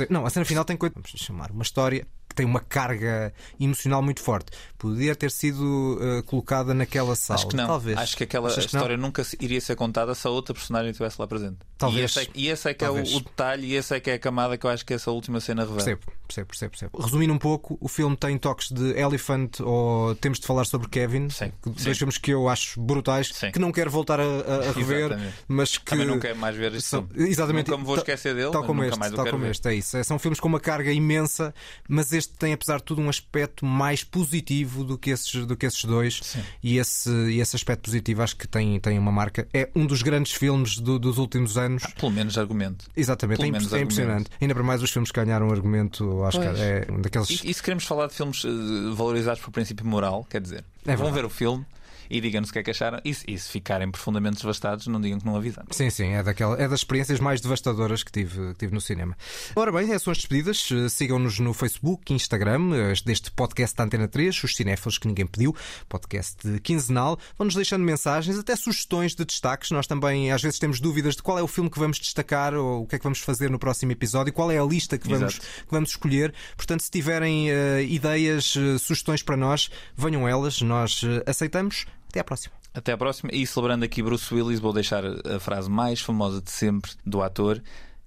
Não, a cena final tem coisa, vamos chamar, uma história que tem uma carga emocional muito forte. Podia ter sido eh, colocada naquela sala. Acho que não. Talvez. Acho que aquela Achas que história nunca se- iria ser contada se a outra personagem estivesse lá presente. Talvez. E esse é, e esse é que é o, Talvez. o detalhe e esse é que é a camada que eu acho que essa última cena revela. Percebo, percebo, percebo, percebo. Resumindo um pouco, o filme tem toques de Elephant ou Temos de Falar sobre Kevin. Sim, que- sim. Dois filmes que eu acho brutais, Sim. que não quero voltar a, a- a rever, Exatamente. mas que. Também não quero mais ver este são- filme. Exatamente. Nunca me vou esquecer dele, Tal como nunca este, tal como este, é isso. É, São filmes com uma carga imensa, mas este tem, apesar de tudo, um aspecto mais positivo do que esses, do que esses dois. E esse, e esse aspecto positivo acho que tem, tem uma marca. É um dos grandes filmes do- dos últimos anos. Pelo menos argumento. Exatamente, Pelo é, menos imp- é argumento. impressionante. Ainda para mais os filmes que ganharam argumento, acho que Pois. é um daqueles. E, e se queremos falar de filmes eh, valorizados por princípio moral, quer dizer, É vão ver o filme e digam-nos o que é que acharam. E se, e se ficarem profundamente devastados, não digam que não avisamos. Sim, sim, é, daquela, é das experiências mais devastadoras que tive, que tive no cinema. Ora bem, essas são as despedidas. Eh, Sigam-nos no Facebook, Instagram, eh, deste podcast da Antena 3, os cinéfilos que ninguém pediu, podcast quinzenal. Vão-nos deixando mensagens, até sugestões de destaques. Nós também, às vezes, temos dúvidas de qual é o filme que vamos destacar ou o que é que vamos fazer no próximo episódio, qual é a lista que vamos, Exato. que vamos escolher. Portanto, se tiverem eh, ideias, eh, sugestões para nós, venham elas, nós eh, aceitamos. Até à próxima. Até à próxima. E celebrando aqui Bruce Willis, vou deixar a frase mais famosa de sempre do ator: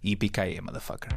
Yippee-ki-yay, motherfucker.